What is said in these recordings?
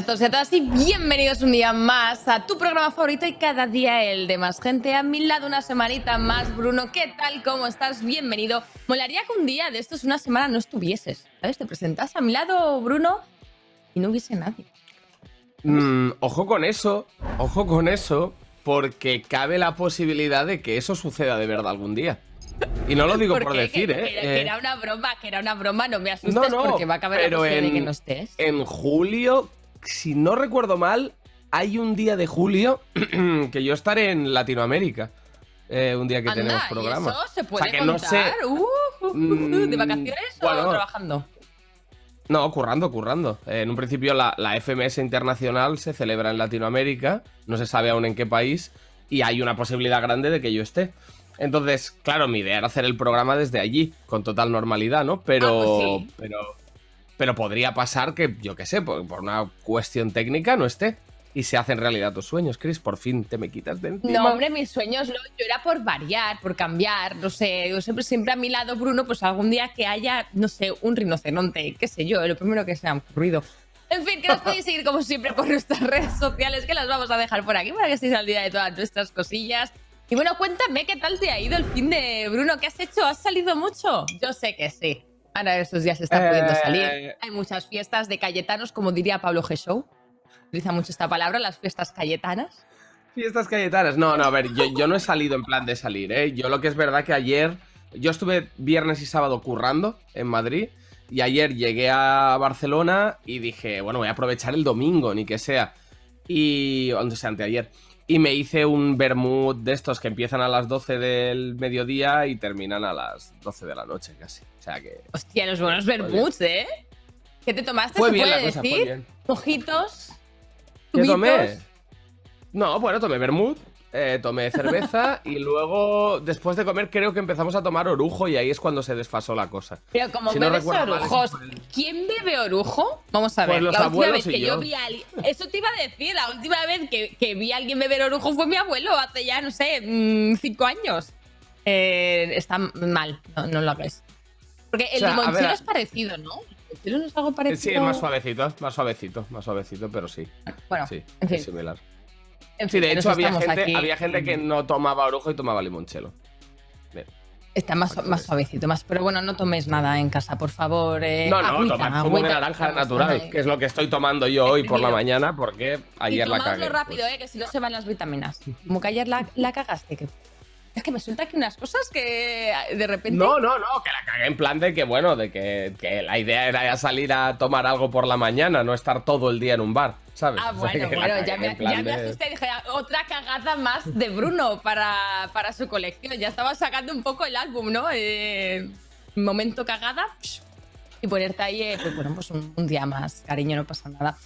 A todos y a todas y bienvenidos un día más a tu programa favorito y cada día el de más gente. A mi lado una semanita más, Bruno. ¿Qué tal? ¿Cómo estás? Bienvenido. Molaría que un día de estos, una semana, no estuvieses. ¿Sabes? Te presentas a mi lado, Bruno, y no hubiese nadie. Mm, ojo con eso, ojo con eso, porque cabe la posibilidad de que eso suceda de verdad algún día. Y no lo digo por, decir, ¿eh? Que, era una broma, que era una broma, no me asustes porque va a caber la posibilidad de que no estés. En julio, si no recuerdo mal, hay un día de julio que yo estaré en Latinoamérica. Eh, un día que tenemos programa. ¿Eso se puede contar? No sé. Uh, uh, uh, ¿De vacaciones o trabajando? No, currando, currando. en un principio la, la, FMS internacional se celebra en Latinoamérica, no se sabe aún en qué país, y hay una posibilidad grande de que yo esté. Entonces, claro, mi idea era hacer el programa desde allí, con total normalidad, ¿no? Pero, ah, pues pero, pero podría pasar que, yo qué sé, por, una cuestión técnica no esté. Y se hacen realidad tus sueños, Chris. Por fin te me quitas de encima. No, hombre, mis sueños yo era por variar, por cambiar. No sé, yo siempre, siempre a mi lado, Bruno, pues algún día que haya, no sé, un rinoceronte, qué sé yo, lo primero que se ha ocurrido. En fin, que nos podéis seguir como siempre por nuestras redes sociales, que las vamos a dejar por aquí para que estéis al día de todas nuestras cosillas. Y bueno, cuéntame qué tal te ha ido el fin de Bruno. ¿Qué has hecho? ¿Has salido mucho? Yo sé que sí. Ahora estos días se está pudiendo salir. Eh. Hay muchas fiestas de cayetanos, como diría Pablo Geshow. Utiliza mucho esta palabra, las fiestas cayetanas. Fiestas cayetanas. No, no, a ver, yo, no he salido en plan de salir, ¿eh? Yo lo que es verdad que ayer. Yo estuve viernes y sábado currando en Madrid. Y ayer llegué a Barcelona y dije, bueno, voy a aprovechar el domingo, ni que sea. Y. O sea, anteayer y me hice un vermut de estos que empiezan a las 12 del mediodía y terminan a las 12 de la noche casi. O sea que. Hostia, los buenos vermuts, ¿eh? ¿Qué te tomaste? Fue bien la cosa, decir? Fue Ojitos. ¿Qué tomé? No, bueno, tomé vermut eh, tomé cerveza y luego, después de comer, creo que empezamos a tomar orujo y ahí es cuando se desfasó la cosa. Pero como bebes orujos, ¿quién bebe orujo? Vamos a ver, pues la última vez que yo. vi a alguien. Eso te iba a decir, la última vez que, vi a alguien beber orujo fue mi abuelo, hace ya, no sé, mm, cinco años. Eh, está mal, no, lo hagáis. Porque el limonchero es parecido, ¿no? ¿El no es algo parecido? Sí, es más suavecito, más suavecito, más suavecito, pero sí. Bueno, sí, es similar sí, de hecho había gente, había gente, que no tomaba orujo y tomaba limonchelo. Está más, más suavecito, más. Pero bueno, no tomes nada en casa, por favor. Eh, no, no, tomad zumo de naranja natural, que es lo que estoy tomando yo hoy por la mañana, porque ayer la cagué. rápido, pues. eh, que si no se van las vitaminas. Como que ayer la, la cagaste, que es que me suelta aquí unas cosas que de repente. No, no, no, que la cagué en plan de que, bueno, de que, que la idea era salir a tomar algo por la mañana, no estar todo el día en un bar, ¿sabes? Ah, bueno, bueno, ya me, ya me asusté. Dije, otra cagada más de Bruno para, para su colección. Ya estaba sacando un poco el álbum, ¿no? Eh, momento cagada. Y ponerte ahí, eh, pues bueno, pues un día más, cariño, no pasa nada.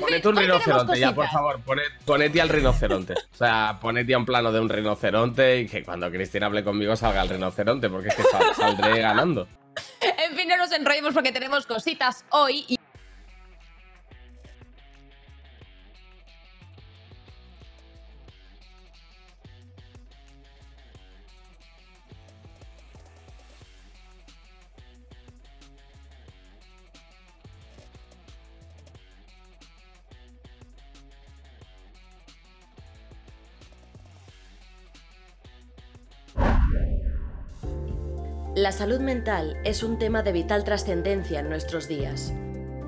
Ponete un rinoceronte, ya, por favor. Ponete, al rinoceronte. O sea, ponete a un plano de un rinoceronte y que cuando Cristina hable conmigo salga el rinoceronte, porque es que saldré ganando. En fin, no nos enrollemos porque tenemos cositas hoy. Y La salud mental es un tema de vital trascendencia en nuestros días.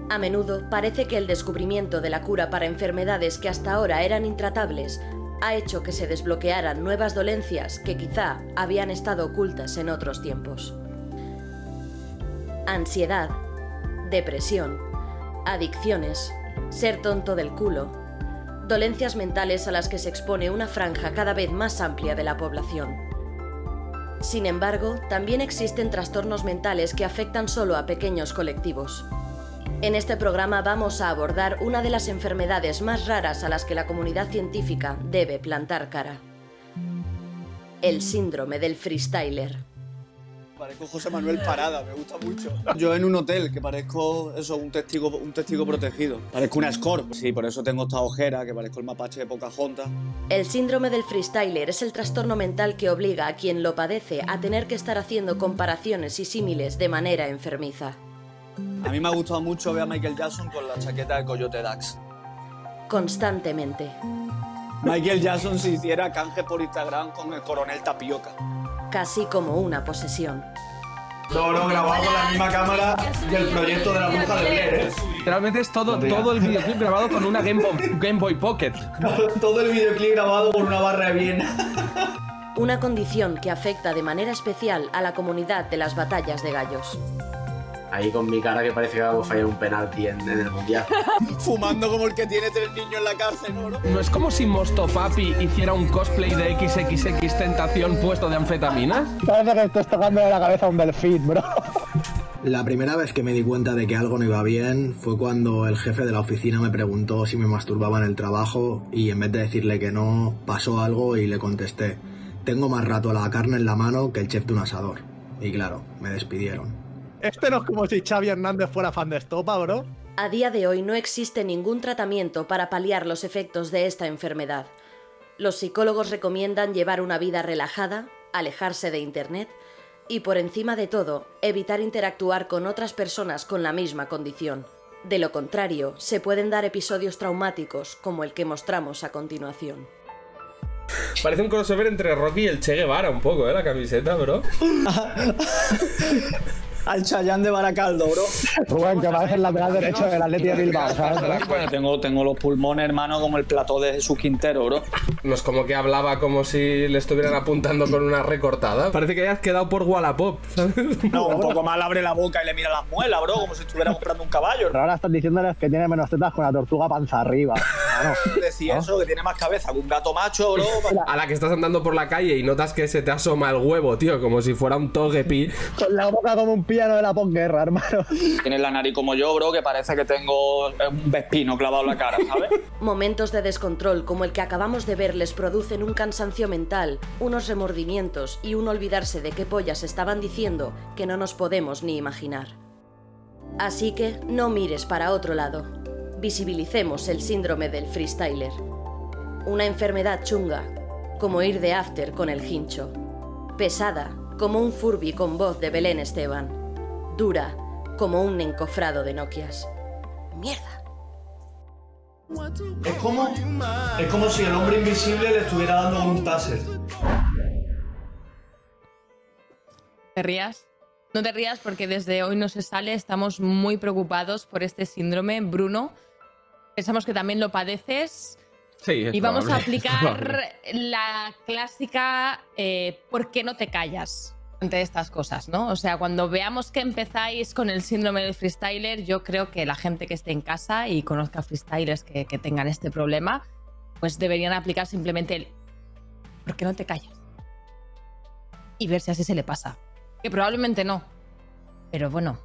A menudo parece que el descubrimiento de la cura para enfermedades que hasta ahora eran intratables ha hecho que se desbloquearan nuevas dolencias que quizá habían estado ocultas en otros tiempos. Ansiedad, depresión, adicciones, ser tonto del culo, dolencias mentales a las que se expone una franja cada vez más amplia de la población. Sin embargo, también existen trastornos mentales que afectan solo a pequeños colectivos. En este programa vamos a abordar una de las enfermedades más raras a las que la comunidad científica debe plantar cara. El síndrome del freestyler. Parezco José Manuel Parada, me gusta mucho. Yo en un hotel, que parezco eso, un testigo, un testigo protegido. Parezco una score. Sí, por eso tengo esta ojera, que parezco el mapache de Pocahontas. El síndrome del freestyler es el trastorno mental que obliga a quien lo padece a tener que estar haciendo comparaciones y símiles de manera enfermiza. A mí me ha gustado mucho ver a Michael Jackson con la chaqueta de Coyote Dax. Constantemente. Michael Jackson si hiciera canje por Instagram con el coronel Tapioca. Casi como una posesión. Todo grabado con la misma cámara y el proyecto de la bruja de Blair, ¿eh? Literalmente es todo, todo el videoclip grabado con una Game Boy, Game Boy Pocket. Todo el videoclip grabado con una barra de Viena. Una condición que afecta de manera especial a la comunidad de las batallas de gallos. Ahí con mi cara que parece que hago fallar un penalti en, en el mundial. Fumando como el que tiene tres niños en la cárcel, ¿no? ¿No es como si Mostofapi hiciera un cosplay de XXX Tentación puesto de anfetaminas? Parece que estás tocando de la cabeza a un delfín, bro. La primera vez que me di cuenta de que algo no iba bien fue cuando el jefe de la oficina me preguntó si me masturbaba en el trabajo y en vez de decirle que no, pasó algo y le contesté, tengo más rato la carne en la mano que el chef de un asador. Y claro, me despidieron. Este no es como si Xavi Hernández fuera fan de Estopa, bro. A día de hoy no existe ningún tratamiento para paliar los efectos de esta enfermedad. Los psicólogos recomiendan llevar una vida relajada, alejarse de Internet y, por encima de todo, evitar interactuar con otras personas con la misma condición. De lo contrario, se pueden dar episodios traumáticos como el que mostramos a continuación. Parece un crossover entre Rocky y el Che Guevara un poco, ¿eh? La camiseta, bro. Al Chayán de Baracaldo, bro. Rubén, que parece el lateral derecho del Atleti de Bilbao, ¿sabes? Bueno, tengo, tengo los pulmones, hermano, como el plató de Jesús Quintero, bro. No es como que hablaba como si le estuvieran apuntando con una recortada. Parece que hayas quedado por Wallapop, ¿sabes? No, un poco más le abre la boca y le mira las muelas, bro, como si estuviera comprando un caballo. Pero ahora estás diciéndoles que tiene menos tetas con la tortuga panza arriba. Claro. Decía eso, que tiene más cabeza que un gato macho, bro. A la que estás andando por la calle y notas que se te asoma el huevo, tío, como si fuera un togepi. Con la boca como un de la posguerra, hermano. Tienes la nariz como yo, bro, que parece que tengo un vespino clavado en la cara, ¿sabes? Momentos de descontrol como el que acabamos de ver les producen un cansancio mental, unos remordimientos y un olvidarse de qué pollas estaban diciendo que no nos podemos ni imaginar. Así que no mires para otro lado. Visibilicemos el síndrome del freestyler. Una enfermedad chunga, como ir de after con el hincho. Pesada, como un furby con voz de Belén Esteban. Dura, como un encofrado de Nokias. ¡Mierda! Es como, es como si el hombre invisible le estuviera dando un taser. ¿Te rías? No te rías porque desde hoy no se sale, estamos muy preocupados por este síndrome. Bruno, pensamos que también lo padeces Sí, es y vamos a probable, aplicar la clásica eh, ¿por qué no te callas? Ante estas cosas, ¿no? O sea, cuando veamos que empezáis con el síndrome del freestyler, yo creo que la gente que esté en casa y conozca freestylers que, que tengan este problema, pues deberían aplicar simplemente el ¿por qué no te callas? Y ver si así se le pasa. Que probablemente no. Pero bueno,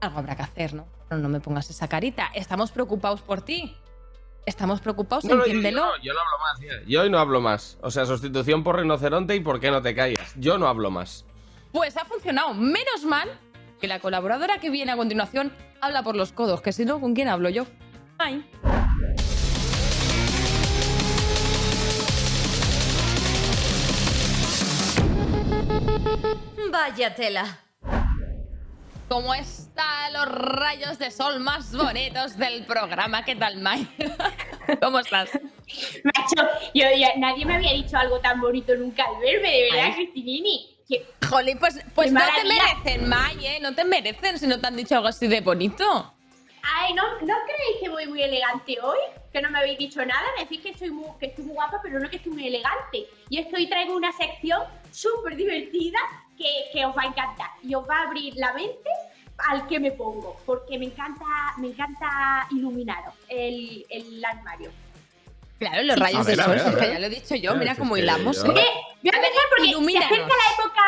algo habrá que hacer, ¿no? Pero no me pongas esa carita. Estamos preocupados por ti. Estamos preocupados, No, no, yo entiéndelo. no, yo no hablo más, tía. Yo hoy no hablo más. O sea, sustitución por rinoceronte y por qué no te callas. Yo no hablo más. Pues ha funcionado. Menos mal que la colaboradora que viene a continuación habla por los codos, que si no, ¿con quién hablo yo? Ay. Vaya tela. ¿Cómo están los rayos de sol más bonitos del programa? ¿Qué tal, Mai? ¿Cómo estás? Macho, yo, yo- nadie me había dicho algo tan bonito nunca al verme, de verdad. Cristinini. Jolín, pues, pues no te merecen, Mai, ¿eh? No te merecen si no te han dicho algo así de bonito. Ay, ¿no, ¿no creéis que voy muy elegante hoy? Que no me habéis dicho nada, me decís que estoy muy, que estoy muy guapa, pero no que estoy muy elegante. Y es que hoy traigo una sección súper divertida que, que os va a encantar. Y os va a abrir la mente al que me pongo, porque me encanta, me encanta iluminaros el, el armario. Claro, los Sí, rayos a ver, de a sol, ver, si a que ver. ya lo he dicho yo, mira si cómo que hilamos. yo- ¿eh? Voy a empezar porque Ilumínanos. se acerca la época.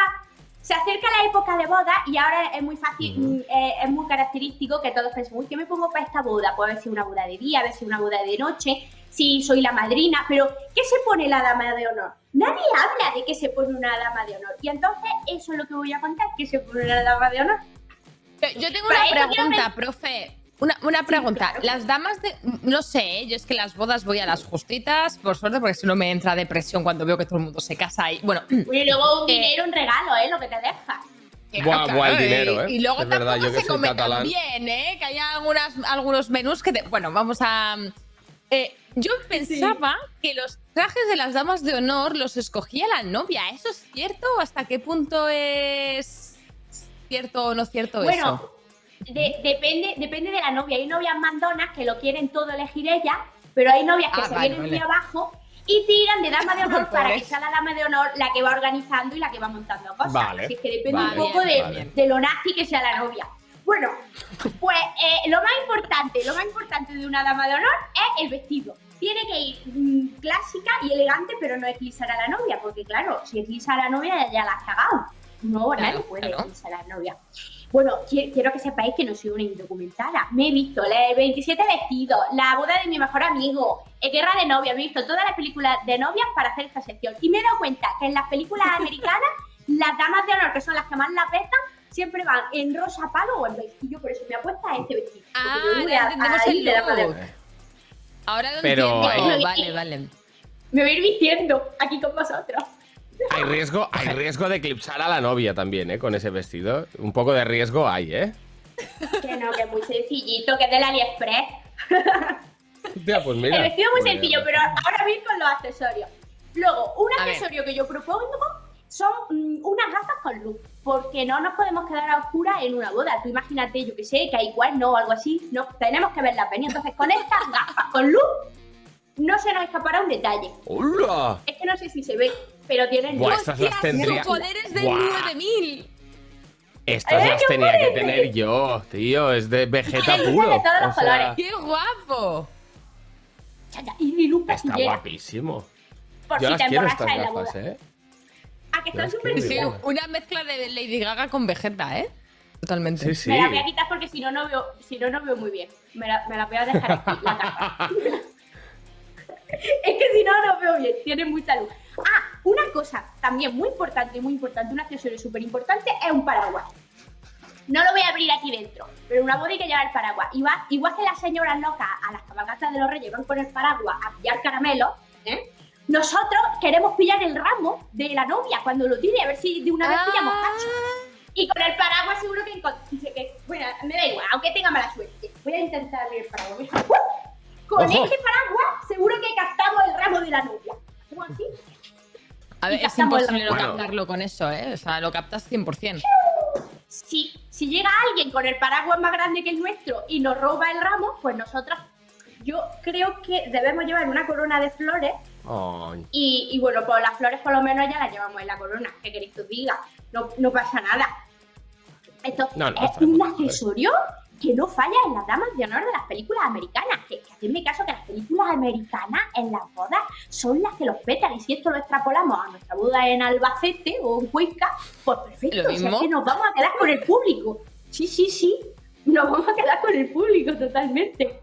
Se acerca la época de boda y ahora es muy fácil, mm, eh, es muy característico que todos pensemos, uy, ¿qué me pongo para esta boda? Puede ser una boda de día, a ver si una boda de noche, si soy la madrina, pero ¿qué se pone la dama de honor? Nadie habla de qué se pone una dama de honor. Y entonces eso es lo que voy a contar, ¿qué se pone una dama de honor? Yo tengo Para una pregunta, ver- profe. Una, una pregunta. claro. Las damas de. No sé, ¿eh? yo es que las bodas voy a las justitas, por suerte, porque si no me entra depresión cuando veo que todo el mundo se casa y. Bueno, Y luego un Eh. dinero, un regalo, ¿eh? Lo que te deja. Claro, Buah, buah, el y- dinero, ¿eh? Y luego Es verdad, tampoco yo que se come tan bien, ¿eh? Que hay algunas, algunos menús que te... Bueno, vamos a... eh, yo pensaba que los trajes de las damas de honor los escogía la novia. ¿Eso es cierto? ¿Hasta qué punto es cierto o no cierto Bueno, eso? De- depende, depende de la novia. Hay novias mandonas que lo quieren todo elegir ella, pero hay novias que Ah, se vale, vienen vale. muy abajo y tiran de dama de honor para que sea la dama de honor la que va organizando y la que va montando cosas. Vale, Así que depende un poco de, de lo nazi que sea la novia. Bueno, pues eh, lo más importante, lo más importante de una dama de honor es el vestido. Tiene que ir mm, clásica y elegante, pero no eclipsar a la novia, porque claro, si eclipsa a la novia ya la has cagado. No, nadie Claro, puede claro. eclipsar a la novia. Bueno, qui- quiero que sepáis que no soy una indocumentada. Me he visto los 27 vestidos, la boda de mi mejor amigo, eh, Guerra de novia, me he visto todas las películas de novias para hacer esta sección. Y me he dado cuenta que en las películas americanas, las damas de honor, que son las que más la petan, siempre van en rosa palo o en yo por eso me apuesto a este vestido. porque Ah, el. Ahora lo Pero entiendo. Vale, vale. Me voy a ir vistiendo aquí con vosotros. Hay riesgo, hay riesgo de eclipsar a la novia también, ¿eh? Con ese vestido. Un poco de riesgo hay, ¿eh? Que no, que es muy sencillito, que es del AliExpress. Hostia, pues mira. el vestido es muy Pues sencillo, mira. pero ahora con los accesorios. Luego, un A ver. accesorio que yo propongo son mm, unas gafas con luz, porque no nos podemos quedar a oscuras en una boda. Tú imagínate, yo que sé, que hay cuerno o algo así, no, tenemos que ver la venir. Entonces, con estas gafas con luz, no se nos escapará un detalle. ¡Hola! Es que no sé si se ve, pero tienen Buah, estas las tendría. Su poder es de Buah, 9000. Estas ¡Eh, las tenía que tener yo, tío. Es de Vegeta puro. de todos los O sea, colores. ¡Qué guapo! Está guapísimo. por Yo si las te quiero estas en la gafas. ¿eh? Ah, que están súper Sí, una mezcla de Lady Gaga con Vegeta, ¿eh? Totalmente. Sí, sí. Me la voy a quitar porque si no, no veo, si no, no veo muy bien. Me la, me la voy a dejar aquí, la caja. es que si no, no veo bien. Tiene mucha luz. Ah, una cosa también muy importante, muy importante, un accesorio súper importante es un paraguas. No lo voy a abrir aquí dentro, pero una boda hay que llevar el paraguas. Igual, igual que las señoras locas a las cabalgatas de los reyes van con el paraguas a pillar caramelos, ¿eh? nosotros queremos pillar el ramo de la novia cuando lo tire, a ver si de una vez pillamos cacho. Y con el paraguas seguro que, que bueno, me da igual, aunque tenga mala suerte. Voy a intentar abrir el paraguas. ¡Uh! Con Ojo. este paraguas seguro que captamos el ramo de la novia. ¿Hacemos así? A ver, Y es imposible no captarlo con eso, ¿eh? O sea, lo captas 100%. Si, si llega alguien con el paraguas más grande que el nuestro y nos roba el ramo, pues nosotros, yo creo que debemos llevar una corona de flores Ay. y, y bueno, pues las flores por lo menos ya las llevamos en la corona. ¿Qué queréis que os diga? No, no pasa nada. Esto No, no, es un accesorio que no falla en las damas de honor de las películas americanas. Que, que hacedme caso que las películas americanas en las bodas son las que los petan. Y si esto lo extrapolamos a nuestra boda en Albacete o en Cuenca, pues perfecto. Lo O sea, que nos vamos a quedar con el público. Sí, sí, sí. Nos vamos a quedar con el público totalmente.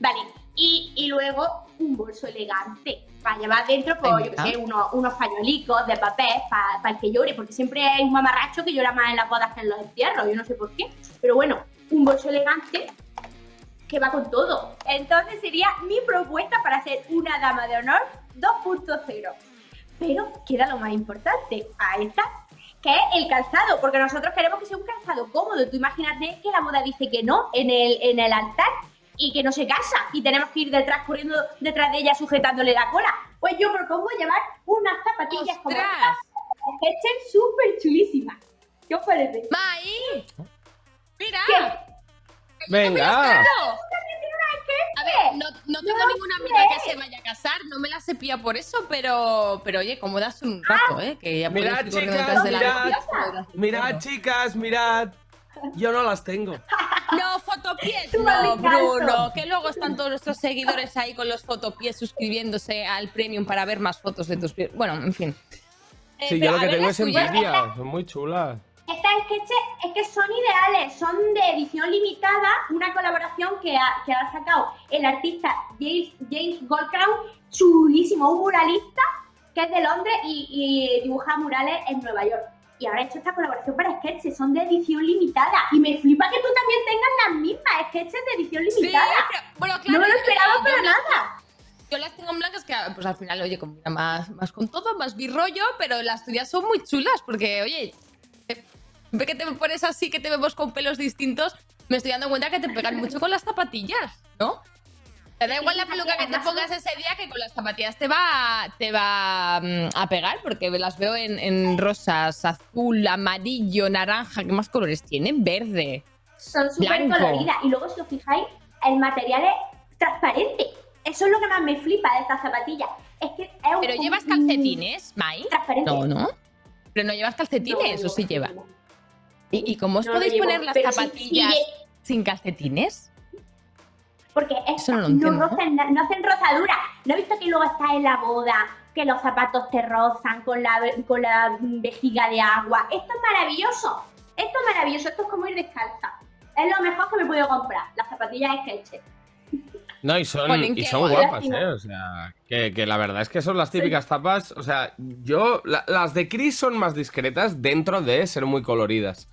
Vale, y, y luego un bolso elegante. Para llevar dentro, pues, yo sé, unos, unos pañuelicos de papel para el que llore, porque siempre hay un mamarracho que llora más en las bodas que en los entierros, yo no sé por qué. Pero bueno, un bolso elegante que va con todo. Entonces sería mi propuesta para ser una dama de honor 2.0. Pero queda lo más importante, ahí está, que es el calzado, porque nosotros queremos que sea un calzado cómodo. Tú imagínate que la boda dice que no en el, en el altar y que no se casa y tenemos que ir detrás corriendo detrás de ella sujetándole la cola. Pues yo propongo llevar unas zapatillas como ¡Ostras! estas, que estén súper chulísimas. ¿Qué os parece? ¡Mai! ¡Mira! ¿Qué? Venga. A ver, no, no tengo No ninguna sé. amiga que se vaya a casar, no me la sepía por eso, pero, pero oye, como das un rato, ¿eh? Que ya Mirad, chicas, detrás de la mirad. Mirad, chicas, mirad. Yo no las tengo. No, fotopies, no. Bruno, que luego están todos nuestros seguidores ahí con los fotopies suscribiéndose al premium para ver más fotos de tus pies. Bueno, en fin. Eh, Sí, yo lo que ver tengo es envidia. Son muy chulas. Estas sketches es que son ideales, son de edición limitada, una colaboración que ha, que ha sacado el artista James, James Goldcrown, chulísimo, un muralista que es de Londres y, y dibuja murales en Nueva York. Y ahora he hecho esta colaboración para sketches, son de edición limitada. Y me flipa que tú también tengas las mismas sketches de edición Sí, limitada. pero, bueno, claro, no me lo yo- esperaba yo para las- nada. Yo las tengo en blancas que, pues al final, oye, combina más, más con todo, más birrollo, pero las tuyas son muy chulas porque, oye, Siempre que te pones así, que te vemos con pelos distintos, me estoy dando cuenta que te pegan mucho con las zapatillas, ¿no? Te da igual la peluca que te pongas ese día que con las zapatillas te va, te va mm, a pegar, porque las veo en, en rosas, azul, amarillo, naranja. ¿Qué más colores tienen? Verde. Son súper coloridas. Y luego, si os fijáis, el material es transparente. Eso es lo que más me flipa de estas zapatillas. Es que es un ¿Pero llevas calcetines, Mai? Transparente. No, ¿no? Pero no llevas calcetines, No, o sí lleva. no. ¿Y, y cómo os No podéis poner las pero zapatillas sí, sin calcetines? Porque es, Eso no lo no, entiendo. rozan na- no hacen rozadura. ¿No has visto que luego estás en la boda, que los zapatos te rozan con la, con la vejiga de agua? Esto es maravilloso. Esto es maravilloso. Esto es como ir descalza. Es lo mejor que me puedo comprar. Las zapatillas Skechers. No, y son, y son guapas. ¿eh? O sea, que, que la verdad es que son las típicas tapas. O sea, yo. la- las de Chris son más discretas dentro de ser muy coloridas.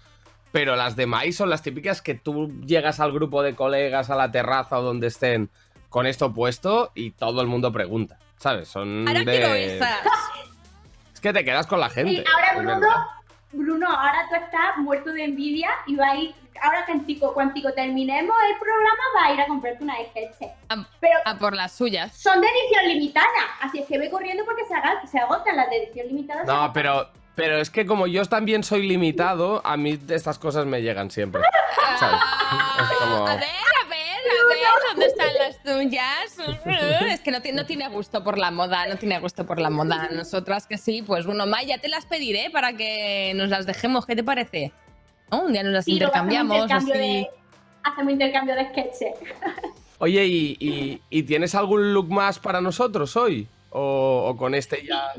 Pero las de Mai son las típicas que tú llegas al grupo de colegas, a la terraza o donde estén con esto puesto y todo el mundo pregunta. ¿Sabes? Son Ahora de. quiero esas. Es que te quedas con la gente. Y ahora Bruno. Bruno, ahora tú estás muerto de envidia y va a ir, ahora cuantico, cuantico terminemos el programa, va a ir a comprarte una. A, Pero a por las suyas. son de edición limitada, así es que ve corriendo porque se, haga- se agotan las de edición limitada. No, pero, pero es que como yo también soy limitado, a mí estas cosas me llegan siempre. ¿Sabes? Es como- A ver, a ver, a ver, ¿dónde están las tuyas? Es que no, ti- no tiene gusto por la moda, no tiene gusto por la moda. Nosotras que sí, pues bueno, May, ya te las pediré para que nos las dejemos. ¿Qué te parece? ¿No? Un día nos las Sí, luego hacemos intercambiamos intercambio así. de- hacemos intercambio de sketches. Oye, ¿y, y- y tienes algún look más para nosotros hoy? ¿O, o con este ya?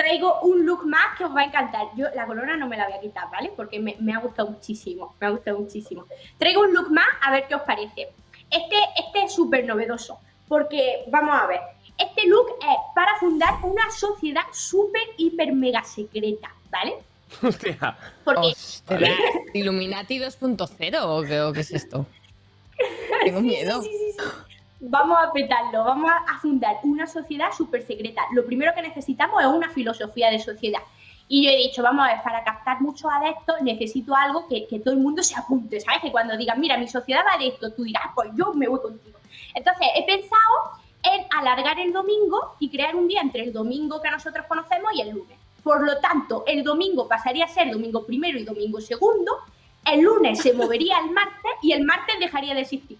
Traigo un look más que os va a encantar. Yo la corona no me la voy a quitar, ¿vale? Porque me, me ha gustado muchísimo. Me ha gustado muchísimo. Traigo un look más a ver qué os parece. Este, este es súper novedoso. Porque, vamos a ver. Este look es para fundar una sociedad súper, hiper, mega secreta, ¿vale? Hostia. Porque Ostras, Illuminati 2.0 ¿o qué, o qué es esto? Tengo miedo. Sí, sí, sí, sí. Vamos a petarlo, vamos a- fundar una sociedad súper secreta. Lo primero que necesitamos es una filosofía de sociedad. Y yo he dicho, vamos a ver, para captar muchos adeptos necesito algo que, que todo el mundo se apunte, ¿sabes? Que cuando digan, mira, mi sociedad va de esto, tú dirás, pues yo me voy contigo. Entonces, he pensado en alargar el domingo y crear un día entre el domingo que nosotros conocemos y el lunes. Por lo tanto, el domingo pasaría a ser domingo primero y domingo segundo, el lunes se movería al martes y el martes dejaría de existir.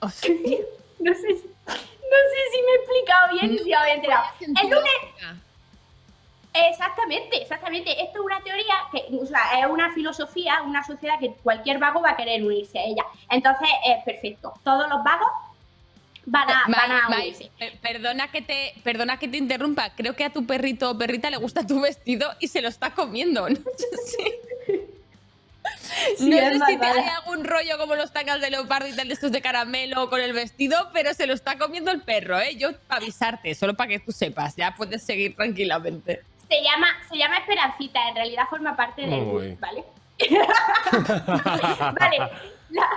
No sé si, no sé si me he explicado bien, si os habéis enterado. El lunes, exactamente, exactamente. Esto es una teoría que, o sea, es una filosofía, una sociedad que cualquier vago va a querer unirse a ella. Entonces, es perfecto. Todos los vagos van a, van a unirse. per- perdona que te perdona que te interrumpa. Creo que a tu perrito o perrita le gusta tu vestido y se lo está comiendo. No sé si, Sí, no es sé si hay algún rollo como los tacas de leopardo y tal de estos de caramelo con el vestido, pero se lo está comiendo el perro, ¿eh? Yo para avisarte, solo para que tú sepas, ya puedes seguir tranquilamente. Se llama, se llama Esperancita, en realidad forma parte del look, ¿vale? vale, la,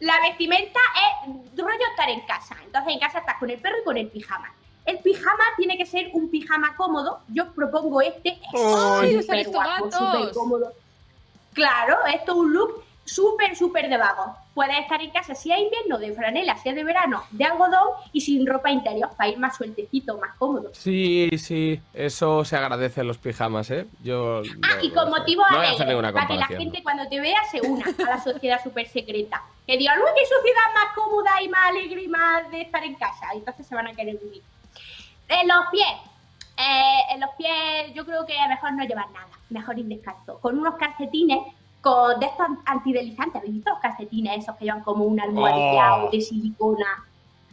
la vestimenta es rollo estar en casa. Entonces en casa estás con el perro y con el pijama. El pijama tiene que ser un pijama cómodo. Yo propongo este. Es ¡Ay, súper guapo, súper cómodo. Claro, esto es un look súper, súper de vago. Puedes estar en casa si es invierno, de franela, si es de verano, de algodón y sin ropa interior para ir más sueltecito, más cómodo. Sí, sí, eso se agradece en los pijamas, ¿eh? Yo. Ah, no- y con no motivo No a alegre, para que la gente cuando te vea se una a la sociedad súper secreta. Que digan, uy, qué sociedad más cómoda y más alegre y más de estar en casa. Y entonces se van a querer unir. En los pies. eh, en los pies yo creo que mejor no llevar nada. Mejor ir descalzo. Con unos calcetines con, de estos antidelizantes. ¿Habéis visto los calcetines esos que llevan como una almohadilla Oh. o de silicona?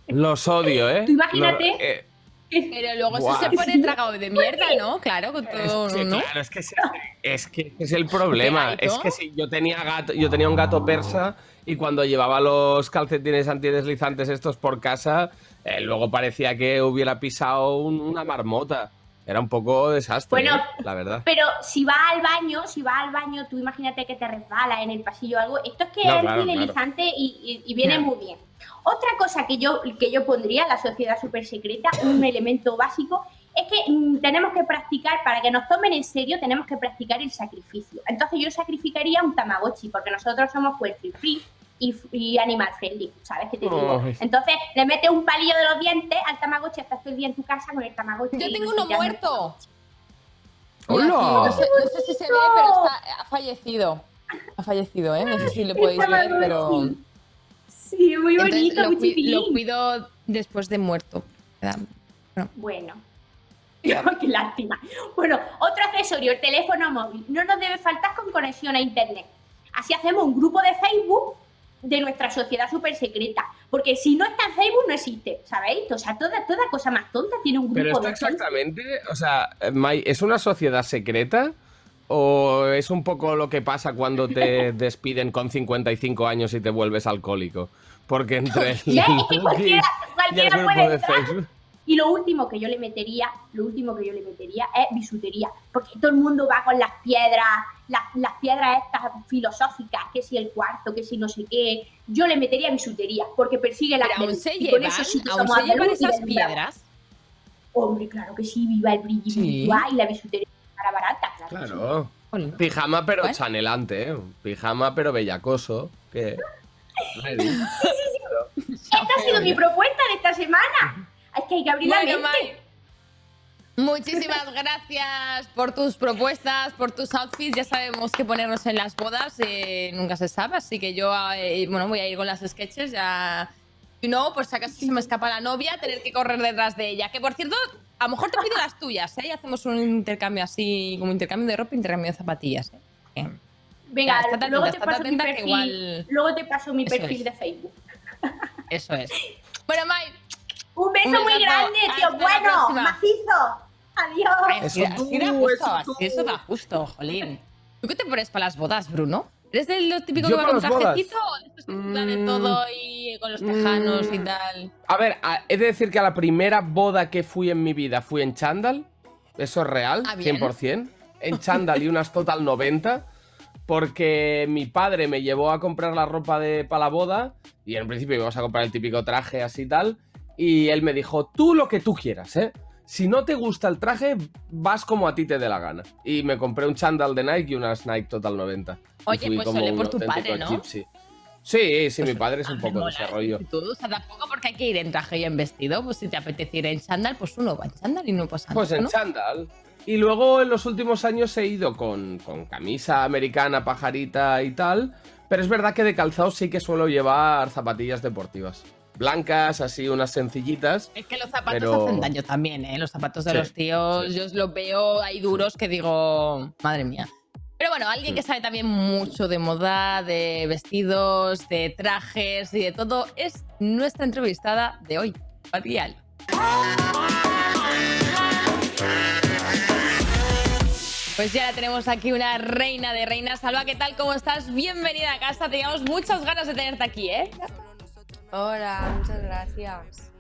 Los odio, ¿eh? Tú imagínate. Lo- eh, Pero luego eso se pone tragado de mierda, ¿no? Claro, con todo, Es que, ¿no? claro, es que ese es, que ese es el problema. Es que si yo tenía gato, yo tenía un gato persa y cuando llevaba los calcetines antideslizantes estos por casa, eh, luego parecía que hubiera pisado un- una marmota. Era un poco desastre, Bueno, ¿eh? la verdad. Pero si vas al baño, si vas al baño, tú imagínate que te resbalas en el pasillo o algo. Esto es que No, es claro, antideslizante y, y- y viene muy bien. Otra cosa que yo, que yo pondría, la sociedad súper secreta, un elemento básico, es que mm, tenemos que practicar, para que nos tomen en serio, tenemos que practicar el sacrificio. Entonces yo sacrificaría un Tamagotchi, porque nosotros somos cruelty free y, y animal friendly, ¿sabes qué te digo? Ay. Entonces le metes un palillo de los dientes al Tamagotchi, estás todo el día en tu casa con el Tamagotchi. Yo tengo uno muerto. ¡Hola! No sé, no sé si se ve, pero está, ha fallecido. Ha fallecido, ¿eh? No sé si lo podéis ver, pero. Sí, muy Entonces, bonito, lo, muy cui- chiquitín. lo cuido después de muerto. ¿verdad? Bueno. Qué lástima. Bueno, otro accesorio, el teléfono móvil. No nos debe faltar con conexión a internet. Así hacemos un grupo de Facebook de nuestra sociedad súper secreta. Porque si no está en Facebook, no existe, ¿sabéis? O sea, toda, toda cosa más tonta tiene un grupo Pero esto de Facebook. exactamente, o sea, Mai, ¿es una sociedad secreta? ¿O es un poco lo que pasa cuando te despiden con 55 años y te vuelves alcohólico? Porque entre el Ya, es que cualquiera, y el cualquiera grupo puede de entrar. Facebook. Y lo último que yo le metería, lo último que yo le metería es bisutería. Porque todo el mundo va con las piedras, las, las piedras estas filosóficas, que si el cuarto, que si no sé qué. Yo le metería bisutería, porque persigue la Pero aún se y con llevan, eso sí que aún se llevan esas piedras. Hombre, claro que sí, viva el brillo Sí. y la bisutería para barata, claro. sí. Pijama pero ¿Eh? chanelante, ¿eh? Pijama pero bellacoso. Que... Ready. Esta ha sido mi propuesta de esta semana. Es que hay que abrir la Bueno, mente. Mai, muchísimas gracias por tus propuestas, por tus outfits. Ya sabemos qué ponernos en las bodas, eh, nunca se sabe. Así que yo, eh, bueno, voy a ir con las sketches ya. Y no, pues si acaso se me escapa la novia, tener que correr detrás de ella. Que por cierto, a lo mejor te pido las tuyas, ¿eh? Y hacemos un intercambio así, como intercambio de ropa, intercambio de zapatillas. ¿eh? Venga, Ya, luego atenta, te paso mi que perfil. igual- Luego te paso mi Eso perfil es. de Facebook. Eso es. Bueno, Mai, Un beso Un muy grande, tío. Bueno, macizo. Adiós. Así, Eso tú, justo, eso tú. eso da justo, jolín. ¿Tú qué te pones para las bodas, Bruno? ¿Eres de lo típico Yo que va con trajecito o de Mm. todo y con los tejanos y Mm. tal? A ver, a- he de decir que a la primera boda que fui en mi vida fui en chándal. Eso es real, Ah, bien. 100%. En chándal y unas total 90. Porque mi padre me llevó a comprar la ropa de, para la boda. Y en principio íbamos a comprar el típico traje así y tal. Y él me dijo, tú lo que tú quieras, ¿eh? Si no te gusta el traje, vas como a ti te dé la gana. Y me compré un chándal de Nike y unas Nike Total 90. Y Oye, pues como ole un por tu padre, ¿no? gypsy. Sí, sí, mi padre es un Ah, poco de ese ¿eh? rollo. Tú, o sea, tampoco porque hay que ir en traje y en vestido. Pues si te apetece ir en chándal, pues uno va en chándal y no pasa Pues nada, en ¿no? chándal. Y luego en los últimos años he ido con, con camisa americana, pajarita y tal. Pero es verdad que de calzado sí que suelo llevar zapatillas deportivas. Blancas, así unas sencillitas. Es que los zapatos Pero- hacen daño también, ¿eh? Los zapatos de Sí, los tíos, sí. yo los veo ahí duros que digo, madre mía. Pero bueno, alguien que sabe también mucho de moda, de vestidos, de trajes y de todo, es nuestra entrevistada de hoy, Marial. Pues ya la tenemos aquí, una reina de reinas. Salva, ¿qué tal? ¿Cómo estás? Bienvenida a casa. Teníamos muchas ganas de tenerte aquí, ¿eh? Hola, muchas gracias.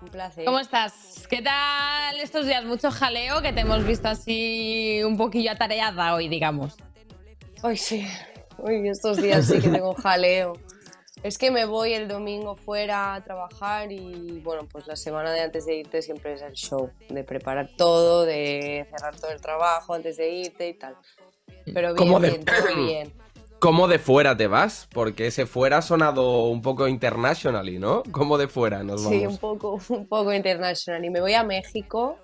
Un placer. ¿Cómo estás? ¿Qué tal estos días? Mucho jaleo, que te hemos visto así un poquillo atareada hoy, digamos. Ay, sí. Uy, estos días sí que tengo jaleo. Es que me voy el domingo fuera a trabajar y bueno, pues la semana de antes de irte siempre es el show, de preparar todo, de cerrar todo el trabajo antes de irte y tal. Pero bien, ¿Cómo de- bien, todo bien. ¿Cómo de fuera te vas? Porque ese fuera ha sonado un poco internationally, ¿no? ¿Cómo de fuera nos Sí, un vamos? poco, un poco internacional. Y me voy a México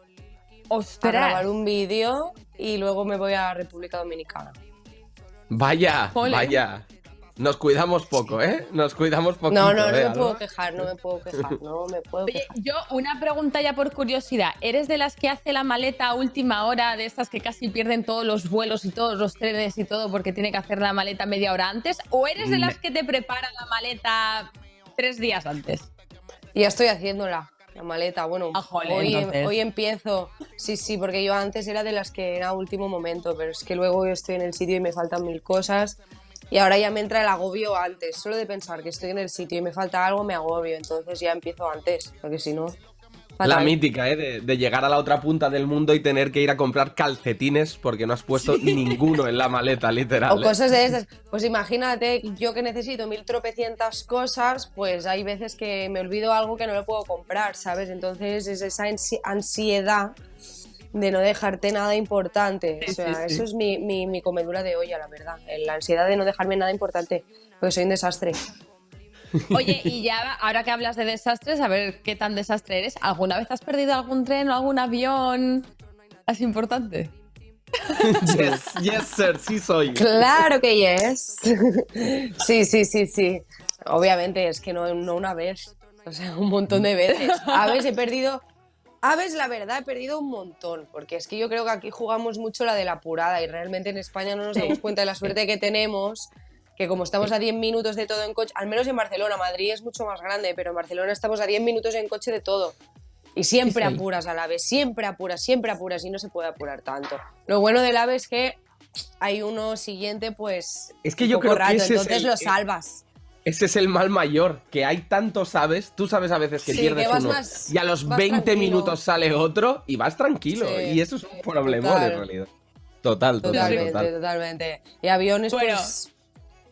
a ¡Ostras! grabar un vídeo y luego me voy a República Dominicana. Vaya, Ole. vaya. Nos cuidamos poco, ¿eh? Nos cuidamos poquito. No, no, no ¿eh, me puedo quejar, no me puedo quejar, no me puedo Oye, quejar. yo una pregunta ya por curiosidad. ¿Eres de las que hace la maleta a última hora, de estas que casi pierden todos los vuelos y todos los trenes y todo porque tiene que hacer la maleta media hora antes? ¿O eres de las que te prepara la maleta tres días antes? Y ya estoy haciéndola, la maleta. Bueno, Ah, jole, hoy, entonces. hoy empiezo. Sí, sí, porque yo antes era de las que era último momento, pero es que luego yo estoy en el sitio y me faltan mil cosas. Y ahora ya me entra el agobio antes. Solo de pensar que estoy en el sitio y me falta algo, me agobio. Entonces ya empiezo antes, porque si no. La Fatal. mítica, ¿eh? De, de llegar a la otra punta del mundo y tener que ir a comprar calcetines porque no has puesto ninguno en la maleta, literal. O ¿eh? cosas de esas. Pues imagínate, yo que necesito mil tropecientas cosas, pues hay veces que me olvido algo que no lo puedo comprar, ¿sabes? Entonces es esa ansi- ansiedad de no dejarte nada importante. Sí, o sea, sí, sí. eso es mi, mi, mi comedura de olla, la verdad. La ansiedad de no dejarme nada importante, porque soy un desastre. Oye, y ya ahora que hablas de desastres, a ver qué tan desastre eres. ¿Alguna vez has perdido algún tren o algún avión así importante? yes, yes, sir, sí soy. Claro que yes. Sí, sí, sí, sí. Obviamente es que no, no una vez, o sea, un montón de veces. Aves he perdido, aves la verdad he perdido un montón, porque es que yo creo que aquí jugamos mucho la de la apurada y realmente en España no nos damos cuenta de la suerte que tenemos, que como estamos a 10 minutos de todo en coche, al menos en Barcelona, Madrid es mucho más grande, pero en Barcelona estamos a 10 minutos en coche de todo. Y siempre apuras al ave, siempre apuras, siempre apuras y no se puede apurar tanto. Lo bueno del ave es que hay uno siguiente, pues. Es que yo creo que rato, es entonces el- lo salvas. Ese es el mal mayor, que hay tantos aves, tú sabes a veces que Sí, pierdes que uno más- y a los vas 20 tranquilo. minutos sale otro y vas tranquilo. Sí, y eso es un problemón total. en realidad. Total, total, Totalmente, total. totalmente. Y aviones, Bueno. pues.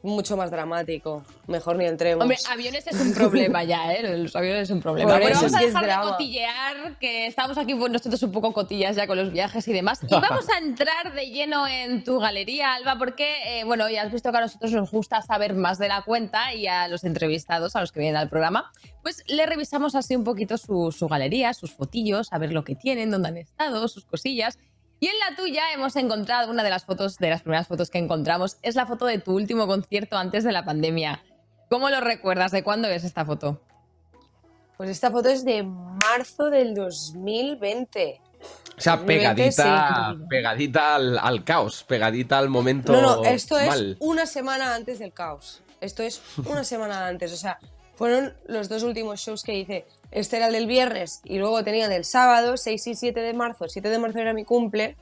Mucho más dramático. Mejor ni entremos. Hombre, aviones es un problema ya, ¿eh? Los aviones es un problema. Por Pero eso vamos a dejar de cotillear, que estamos aquí pues, nosotros un poco cotillas ya con los viajes y demás. Y vamos a entrar de lleno en tu galería, Alba, porque, eh, bueno, ya has visto que a nosotros nos gusta saber más de la cuenta y a los entrevistados, a los que vienen al programa, pues le revisamos así un poquito su, su galería, sus fotillos, a ver lo que tienen, dónde han estado, sus cosillas. Y en la tuya hemos encontrado una de las fotos, de las primeras fotos que encontramos, es la foto de tu último concierto antes de la pandemia. ¿Cómo lo recuerdas? ¿De cuándo es esta foto? Pues esta foto es de marzo del 2020. O sea, 2020, pegadita, sí. pegadita al, al caos, pegadita al momento No, no, esto es una semana antes del caos. Esto es una semana antes. O sea, fueron los dos últimos shows que hice. Este era el del viernes y luego tenía el del sábado, 6 y 7 de marzo. El 7 de marzo era mi cumple.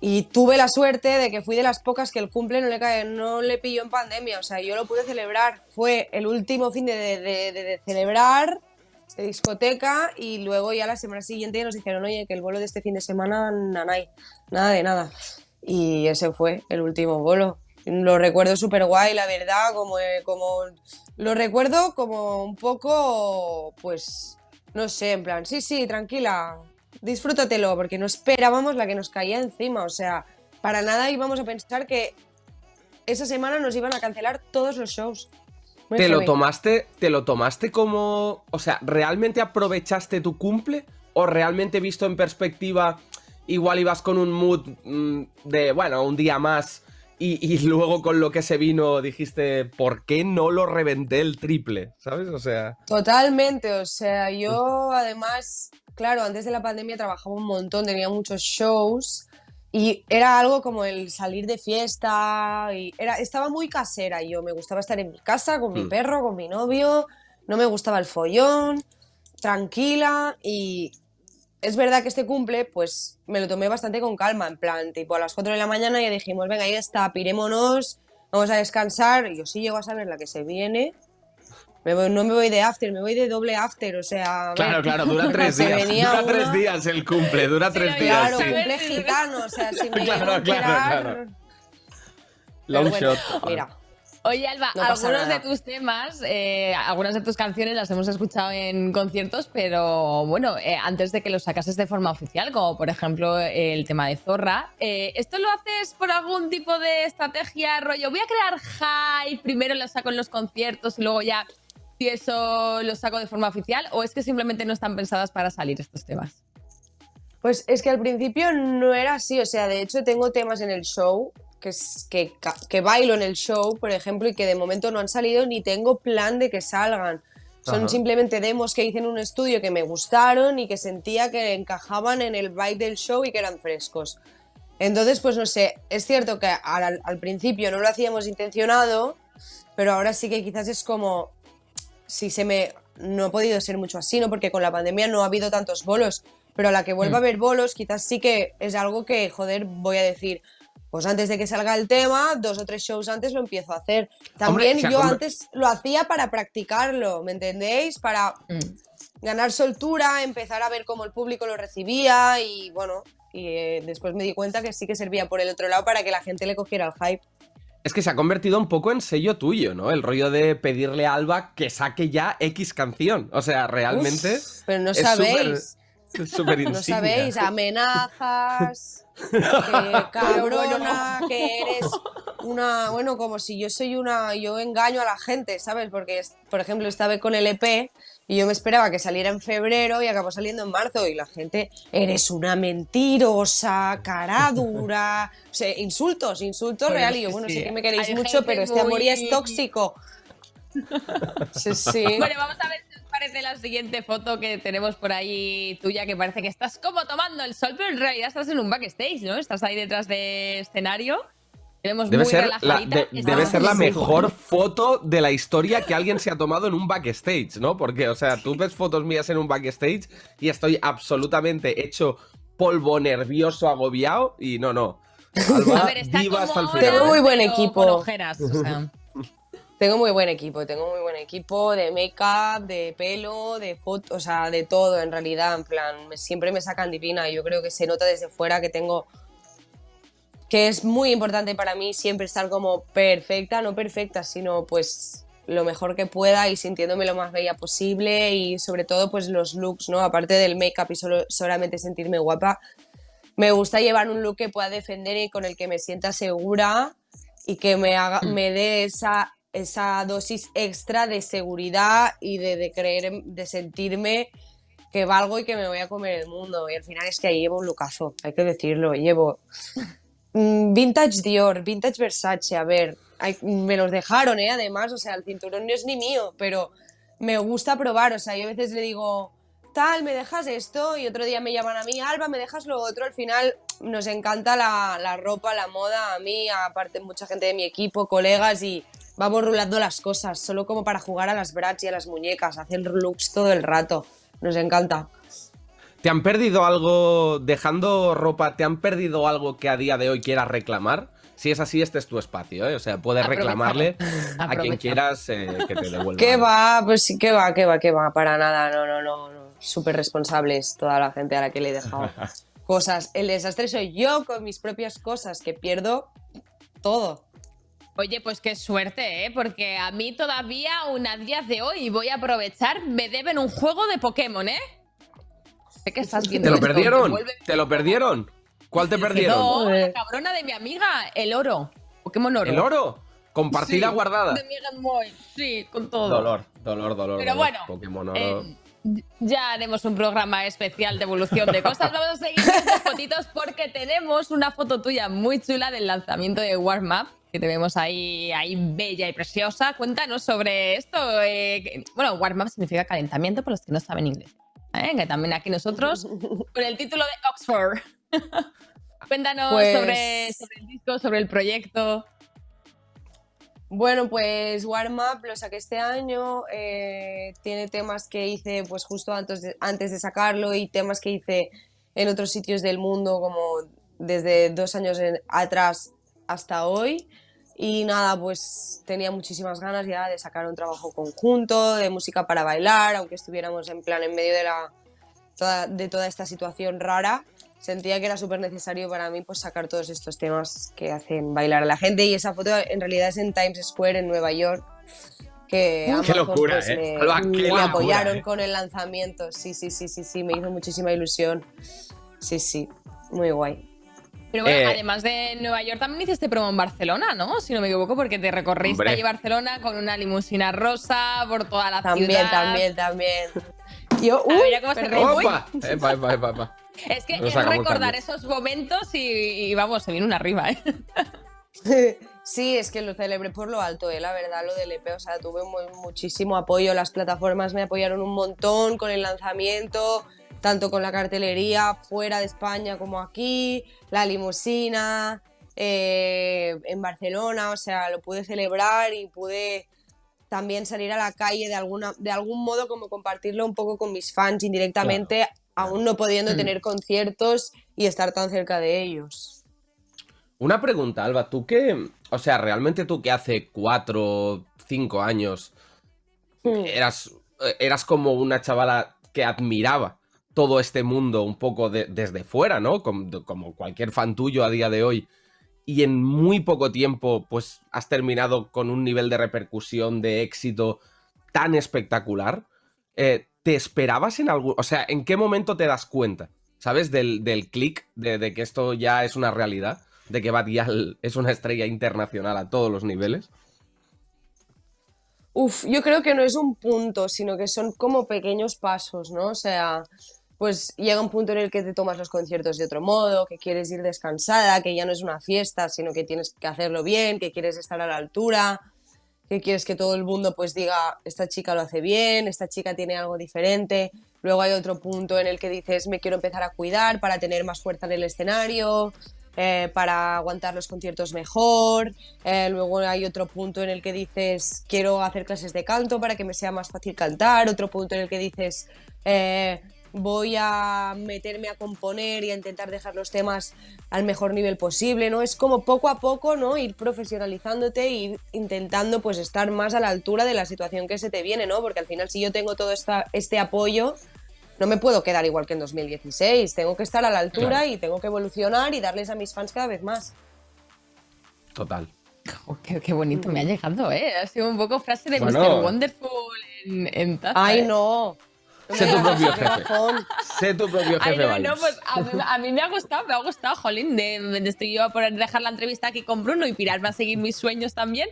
Y tuve la suerte de que fui de las pocas que el cumple no le, cae, no le pilló en pandemia. O sea, yo lo pude celebrar. Fue el último fin de, de- de- celebrar, de discoteca, y luego ya la semana siguiente nos dijeron, oye, que el vuelo de este fin de semana, nanay, nada de nada. Y ese fue el último bolo. Lo recuerdo súper guay, la verdad, como, como... Lo recuerdo como un poco, pues, no sé, en plan, sí, sí, tranquila, disfrútatelo, porque no esperábamos la que nos caía encima, o sea, para nada íbamos a pensar que esa semana nos iban a cancelar todos los shows. Muy ¿Te lo tomaste, te lo tomaste como, o sea, realmente aprovechaste tu cumple o realmente visto en perspectiva igual ibas con un mood mm, de, bueno, un día más y, y luego con lo que se vino dijiste, ¿por qué no lo reventé el triple? ¿Sabes? O sea, Totalmente, o sea, yo además, claro, antes de la pandemia trabajaba un montón, tenía muchos shows y era algo como el salir de fiesta y era, estaba muy casera yo, me gustaba estar en mi casa con mi Mm. perro, con mi novio, no me gustaba el follón, tranquila y es verdad que este cumple pues me lo tomé bastante con calma, en plan, tipo a las 4 de la mañana ya dijimos, venga, ahí está, pirémonos, vamos a descansar, y yo sí llego a saber la que se viene. Me voy- no me voy de after, me voy de doble after, o sea... claro, claro, dura tres días. Dura una- tres días el cumple, dura tres días. Claro, sí. cumple gitano, o sea, si me Claro, claro, claro. Pero Long bueno, shot. Mira, Oye, Alba, No algunos de tus temas, eh, algunas de tus canciones las hemos escuchado en conciertos, pero bueno, eh, antes de que los sacases de forma oficial, como por ejemplo el tema de Zorra, eh, ¿esto lo haces por algún tipo de estrategia, rollo? Voy a crear hype, primero lo saco en los conciertos y luego ya, si eso lo saco de forma oficial, o es que simplemente no están pensadas para salir estos temas? Pues es que al principio no era así, o sea, de hecho tengo temas en el show que, que, que bailo en el show, por ejemplo, y que de momento no han salido ni tengo plan de que salgan. Son Ajá. simplemente demos que hice en un estudio que me gustaron y que sentía que encajaban en el vibe del show y que eran frescos. Entonces, pues no sé, es cierto que al, al principio no lo hacíamos intencionado, pero ahora sí que quizás es como, si se me... No he podido ser mucho así, ¿no? Porque con la pandemia no ha habido tantos bolos, pero a la que vuelva a haber bolos, quizás sí que es algo que, joder, voy a decir, pues antes de que salga el tema, dos o tres shows antes lo empiezo a hacer. También ha yo conver- antes lo hacía para practicarlo, ¿me entendéis? Para Mm. ganar soltura, empezar a ver cómo el público lo recibía y bueno, y eh, después me di cuenta que sí que servía por el otro lado para que la gente le cogiera el hype. Es que se ha convertido un poco en sello tuyo, ¿no? El rollo de pedirle a Alba que saque ya X canción. O sea, realmente. Uf, pero no sabéis. súper- es súper No sabéis, amenazas, que cabrona, que eres una, bueno, como si yo soy una, yo engaño a la gente, ¿sabes? Porque, por ejemplo, esta vez con el EP y yo me esperaba que saliera en febrero y acabó saliendo en marzo y la gente, eres una mentirosa, cara dura, o sea, insultos, insultos reales. Y yo, bueno, sí. sé que me queréis Hay mucho, pero este amor ya es tóxico. Sí, sí. Bueno, vamos a ver si os parece la siguiente foto que tenemos por ahí tuya, que parece que estás como tomando el sol, pero en realidad estás en un backstage, ¿no? Estás ahí detrás de escenario. Tenemos Debe muy ser, la, de- debe ser la mejor foto de la historia que alguien se ha tomado en un backstage, ¿no? Porque, o sea, tú ves fotos mías en un backstage y estoy absolutamente hecho polvo, nervioso, agobiado y no, no. Alba, A ver, está diva como hasta el ahora, final. Tengo muy buen equipo. Con ojeras, o sea. Tengo muy buen equipo, tengo muy buen equipo de make-up, de pelo, de foto, o sea, de todo en realidad, en plan, me- siempre me sacan divina y yo creo que se nota desde fuera que tengo, que es muy importante para mí siempre estar como perfecta, no perfecta, sino pues lo mejor que pueda y sintiéndome lo más bella posible y sobre todo pues los looks, ¿no? Aparte del make-up y solo, solamente sentirme guapa, me gusta llevar un look que pueda defender y con el que me sienta segura y que me haga, me dé esa, esa dosis extra de seguridad y de, de creer, de sentirme que valgo y que me voy a comer el mundo. Y al final es que ahí llevo un lucazo, hay que decirlo. Llevo mm, vintage Dior, vintage Versace, a ver, hay- me los dejaron, ¿eh? Además, o sea, el cinturón no es ni mío, pero me gusta probar, o sea, yo a veces le digo, tal, me dejas esto, y otro día me llaman a mí, Alba, me dejas lo otro, al final nos encanta la, la ropa, la moda, a mí, aparte mucha gente de mi equipo, colegas, y vamos rulando las cosas, solo como para jugar a las brats y a las muñecas, hacer looks todo el rato, nos encanta. ¿Te han perdido algo, dejando ropa, te han perdido algo que a día de hoy quieras reclamar? Si es así, este es tu espacio, ¿eh? O sea, puedes reclamarle a quien quieras eh, que te devuelva. ¿Qué va? Pues sí, que va, que va, que va, para nada, no, no, no, no. Súper responsables toda la gente a la que le he dejado cosas. El desastre soy yo con mis propias cosas, que pierdo todo. Oye, pues qué suerte, ¿eh? Porque a mí todavía, a días de hoy, voy a aprovechar, me deben un juego de Pokémon, ¿eh? Sé que estás viendo ¿Te lo esto, perdieron? ¿Te lo perdieron? ¿Cuál te perdieron? No, la cabrona de mi amiga, el oro. Pokémon oro. ¿El oro? Compartida Sí, guardada. De mi Game Boy. Sí, con todo. Dolor, dolor, dolor. Pero dolor. bueno, Pokémon oro. Eh, ya haremos un programa especial de evolución de cosas. Vamos a seguir viendo fotitos porque tenemos una foto tuya muy chula del lanzamiento de Warm Up, que te vemos ahí, ahí bella y preciosa. Cuéntanos sobre esto. eh, que- bueno, Warm Up significa calentamiento para los que no saben inglés. ¿eh? Que también aquí nosotros, con el título de Oxford. Cuéntanos Pues- sobre, sobre el disco, sobre el proyecto. Bueno, pues Warm Up lo saqué este año. eh, tiene temas que hice pues justo antes de, antes de sacarlo y temas que hice en otros sitios del mundo, como desde dos años en- atrás hasta hoy. Y nada, pues tenía muchísimas ganas ya de sacar un trabajo conjunto, de música para bailar, aunque estuviéramos en plan en medio de, la, toda, de toda esta situación rara. Sentía que era súper necesario para mí pues, sacar todos estos temas que hacen bailar a la gente. Y esa foto en realidad es en Times Square, en Nueva York. Que Qué Amazon, locura, pues, ¿eh? me, Alba, qué me locura, apoyaron ¿eh? con el lanzamiento. Sí, sí, sí, sí, sí, me hizo muchísima ilusión. Sí, sí, muy guay. Pero bueno, Eh, además de Nueva York, también hiciste promo en Barcelona, ¿no? Si no me equivoco, porque te recorriste Hombre. ahí Barcelona con una limusina rosa por toda la También, ciudad. también, también. Yo, A ver, cómo se. ¡Opa! Epa, epa, epa, epa. Es que es recordar también. esos momentos y, y vamos, se viene una arriba, ¿eh? Sí, es que lo celebré por lo alto, eh, la verdad, lo del EP. O sea, tuve mu- muchísimo apoyo. Las plataformas me apoyaron un montón con el lanzamiento, tanto con la cartelería fuera de España como aquí, la limusina, eh, en Barcelona. O sea, lo pude celebrar y pude también salir a la calle de, alguna, de algún modo, como compartirlo un poco con mis fans indirectamente, aún no pudiendo tener conciertos y estar tan cerca de ellos. Una pregunta, Alba, tú que, o sea, realmente tú que hace cuatro, cinco años Hmm. eras, eh, eras como una chavala que admiraba todo este mundo un poco de- desde fuera, ¿no? Como, cualquier fan tuyo a día de hoy. Y en muy poco tiempo, pues has terminado con un nivel de repercusión, de éxito tan espectacular. Eh, ¿Te esperabas en algún... O sea, ¿en qué momento te das cuenta? ¿Sabes? Del, del click, de, de que esto ya es una realidad, de que Badial es una estrella internacional a todos los niveles. Uf, yo creo que no es un punto, sino que son como pequeños pasos, ¿no? O sea, pues llega un punto en el que te tomas los conciertos de otro modo, que quieres ir descansada, que ya no es una fiesta, sino que tienes que hacerlo bien, que quieres estar a la altura, que quieres que todo el mundo pues diga, esta chica lo hace bien, esta chica tiene algo diferente. Luego hay otro punto en el que dices, me quiero empezar a cuidar para tener más fuerza en el escenario, eh, para aguantar los conciertos mejor. Eh, luego hay otro punto en el que dices, quiero hacer clases de canto para que me sea más fácil cantar. Otro punto en el que dices, eh, voy a meterme a componer y a intentar dejar los temas al mejor nivel posible, ¿no? Es como poco a poco, ¿no? Ir profesionalizándote e ir intentando pues estar más a la altura de la situación que se te viene, ¿no? Porque al final si yo tengo todo esta, este apoyo, no me puedo quedar igual que en 2016, tengo que estar a la altura Claro. y tengo que evolucionar y darles a mis fans cada vez más. Total. Oh, qué, qué bonito me ha llegado, ¿eh? Ha sido un poco frase de Bueno. Mr. Wonderful en, en taza, Ay, ¿eh? no. No Sé tu propio jefe. Sé tu propio Ay, jefe, no, Vales. no, pues a mí, a mí me ha gustado, me ha gustado, jolín, de, de- estoy yo a poner, dejar la entrevista aquí con Bruno y pirarme a seguir mis sueños también.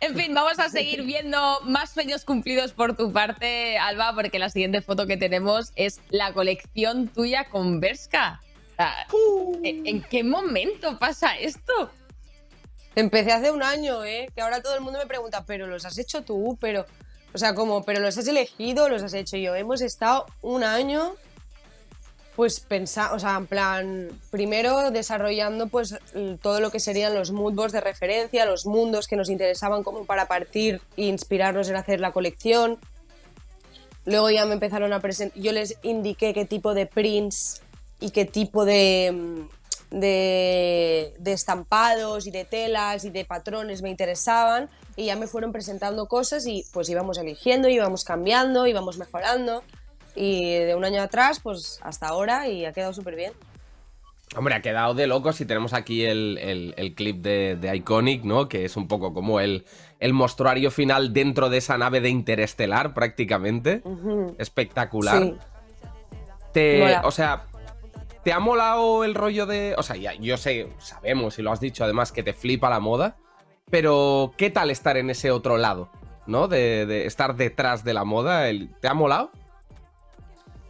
En fin, vamos a seguir viendo más sueños cumplidos por tu parte, Alba, porque la siguiente foto que tenemos es la colección tuya con Berska. O sea, ¿en, en qué momento pasa esto? Empecé hace un año, ¿eh? Que ahora todo el mundo me pregunta, ¿pero los has hecho tú? Pero, o sea, como, ¿pero los has elegido? ¿Los has hecho yo? Hemos estado un año, pues, pensando, o sea, en plan, primero desarrollando, pues, todo lo que serían los moodboards de referencia, los mundos que nos interesaban como para partir e inspirarnos en hacer la colección. Luego ya me empezaron a presentar, yo les indiqué qué tipo de prints y qué tipo de, mm, de, de estampados y de telas y de patrones me interesaban y ya me fueron presentando cosas y pues íbamos eligiendo, íbamos cambiando, íbamos mejorando y de un año atrás pues hasta ahora y ha quedado súper bien. Hombre, ha quedado de locos y tenemos aquí el, el- el clip de, de Iconic, ¿no? Que es un poco como el, el mostruario final dentro de esa nave de Interestelar, prácticamente. Ujú. Espectacular. Sí. Te, o sea, ¿te ha molado el rollo de. O sea, ya, yo sé, sabemos y lo has dicho además que te flipa la moda. Pero, ¿qué tal estar en ese otro lado? ¿No? De, de estar detrás de la moda. El- ¿Te ha molado?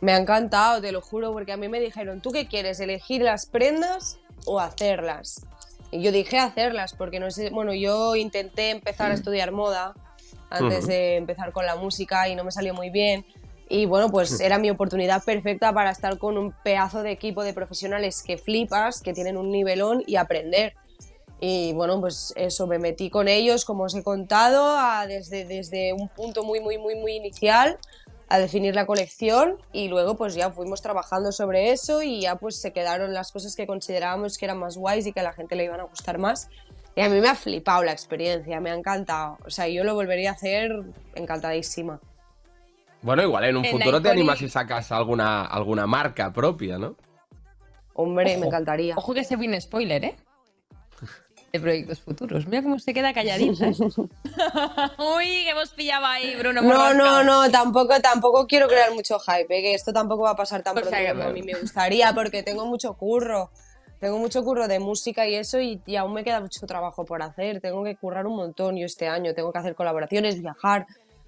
Me ha encantado, te lo juro, porque a mí me dijeron, ¿tú qué quieres? ¿Elegir las prendas o hacerlas? Y yo dije hacerlas, porque no sé, bueno, yo intenté empezar a estudiar moda antes de empezar con la música y no me salió muy bien. Y bueno, pues era mi oportunidad perfecta para estar con un pedazo de equipo de profesionales que flipas, que tienen un nivelón y aprender. Y bueno, pues eso, me metí con ellos, como os he contado, a- desde, desde un punto muy, muy, muy, muy inicial a definir la colección y luego pues ya fuimos trabajando sobre eso y ya pues se quedaron las cosas que considerábamos que eran más guays y que a la gente le iban a gustar más. Y a mí me ha flipado la experiencia, me ha encantado. O sea, yo lo volvería a hacer encantadísima. Bueno, igual en un En futuro te animas y sacas alguna, alguna marca propia, ¿no? Hombre, me Ojo. encantaría. Ojo que se viene spoiler, ¿eh? De proyectos futuros. Mira cómo se queda calladita. Uy, que hemos pillado ahí, Bruno. No, no, no, tampoco, tampoco quiero crear mucho hype, ¿eh? que esto tampoco va a pasar tan pronto como a mí me gustaría, porque tengo mucho curro. Tengo mucho curro de música y eso, y, y aún me queda mucho trabajo por hacer. Tengo que currar un montón yo este año. Tengo que hacer colaboraciones, viajar,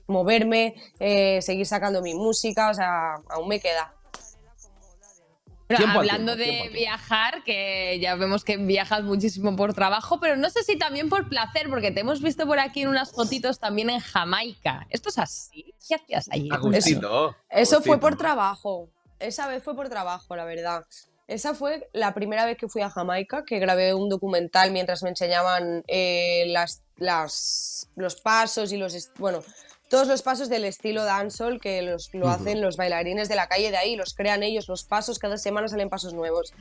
moverme, eh, seguir sacando mi música, o sea, aún me queda. Pero hablando tiempo, de tiempo viajar, que ya vemos que viajas muchísimo por trabajo, pero no sé si también por placer, porque te hemos visto por aquí en unas fotitos también en Jamaica. ¿Esto es así? ¿Qué hacías allí? Agustito. Eso fue Agustito. por trabajo. Esa vez fue por trabajo, la verdad. Esa fue la primera vez que fui a Jamaica, que grabé un documental mientras me enseñaban eh, las, las- los pasos y los... Bueno, todos los pasos del estilo dancehall que los, lo hacen los bailarines de la calle de ahí, los crean ellos, los pasos, cada semana salen pasos nuevos.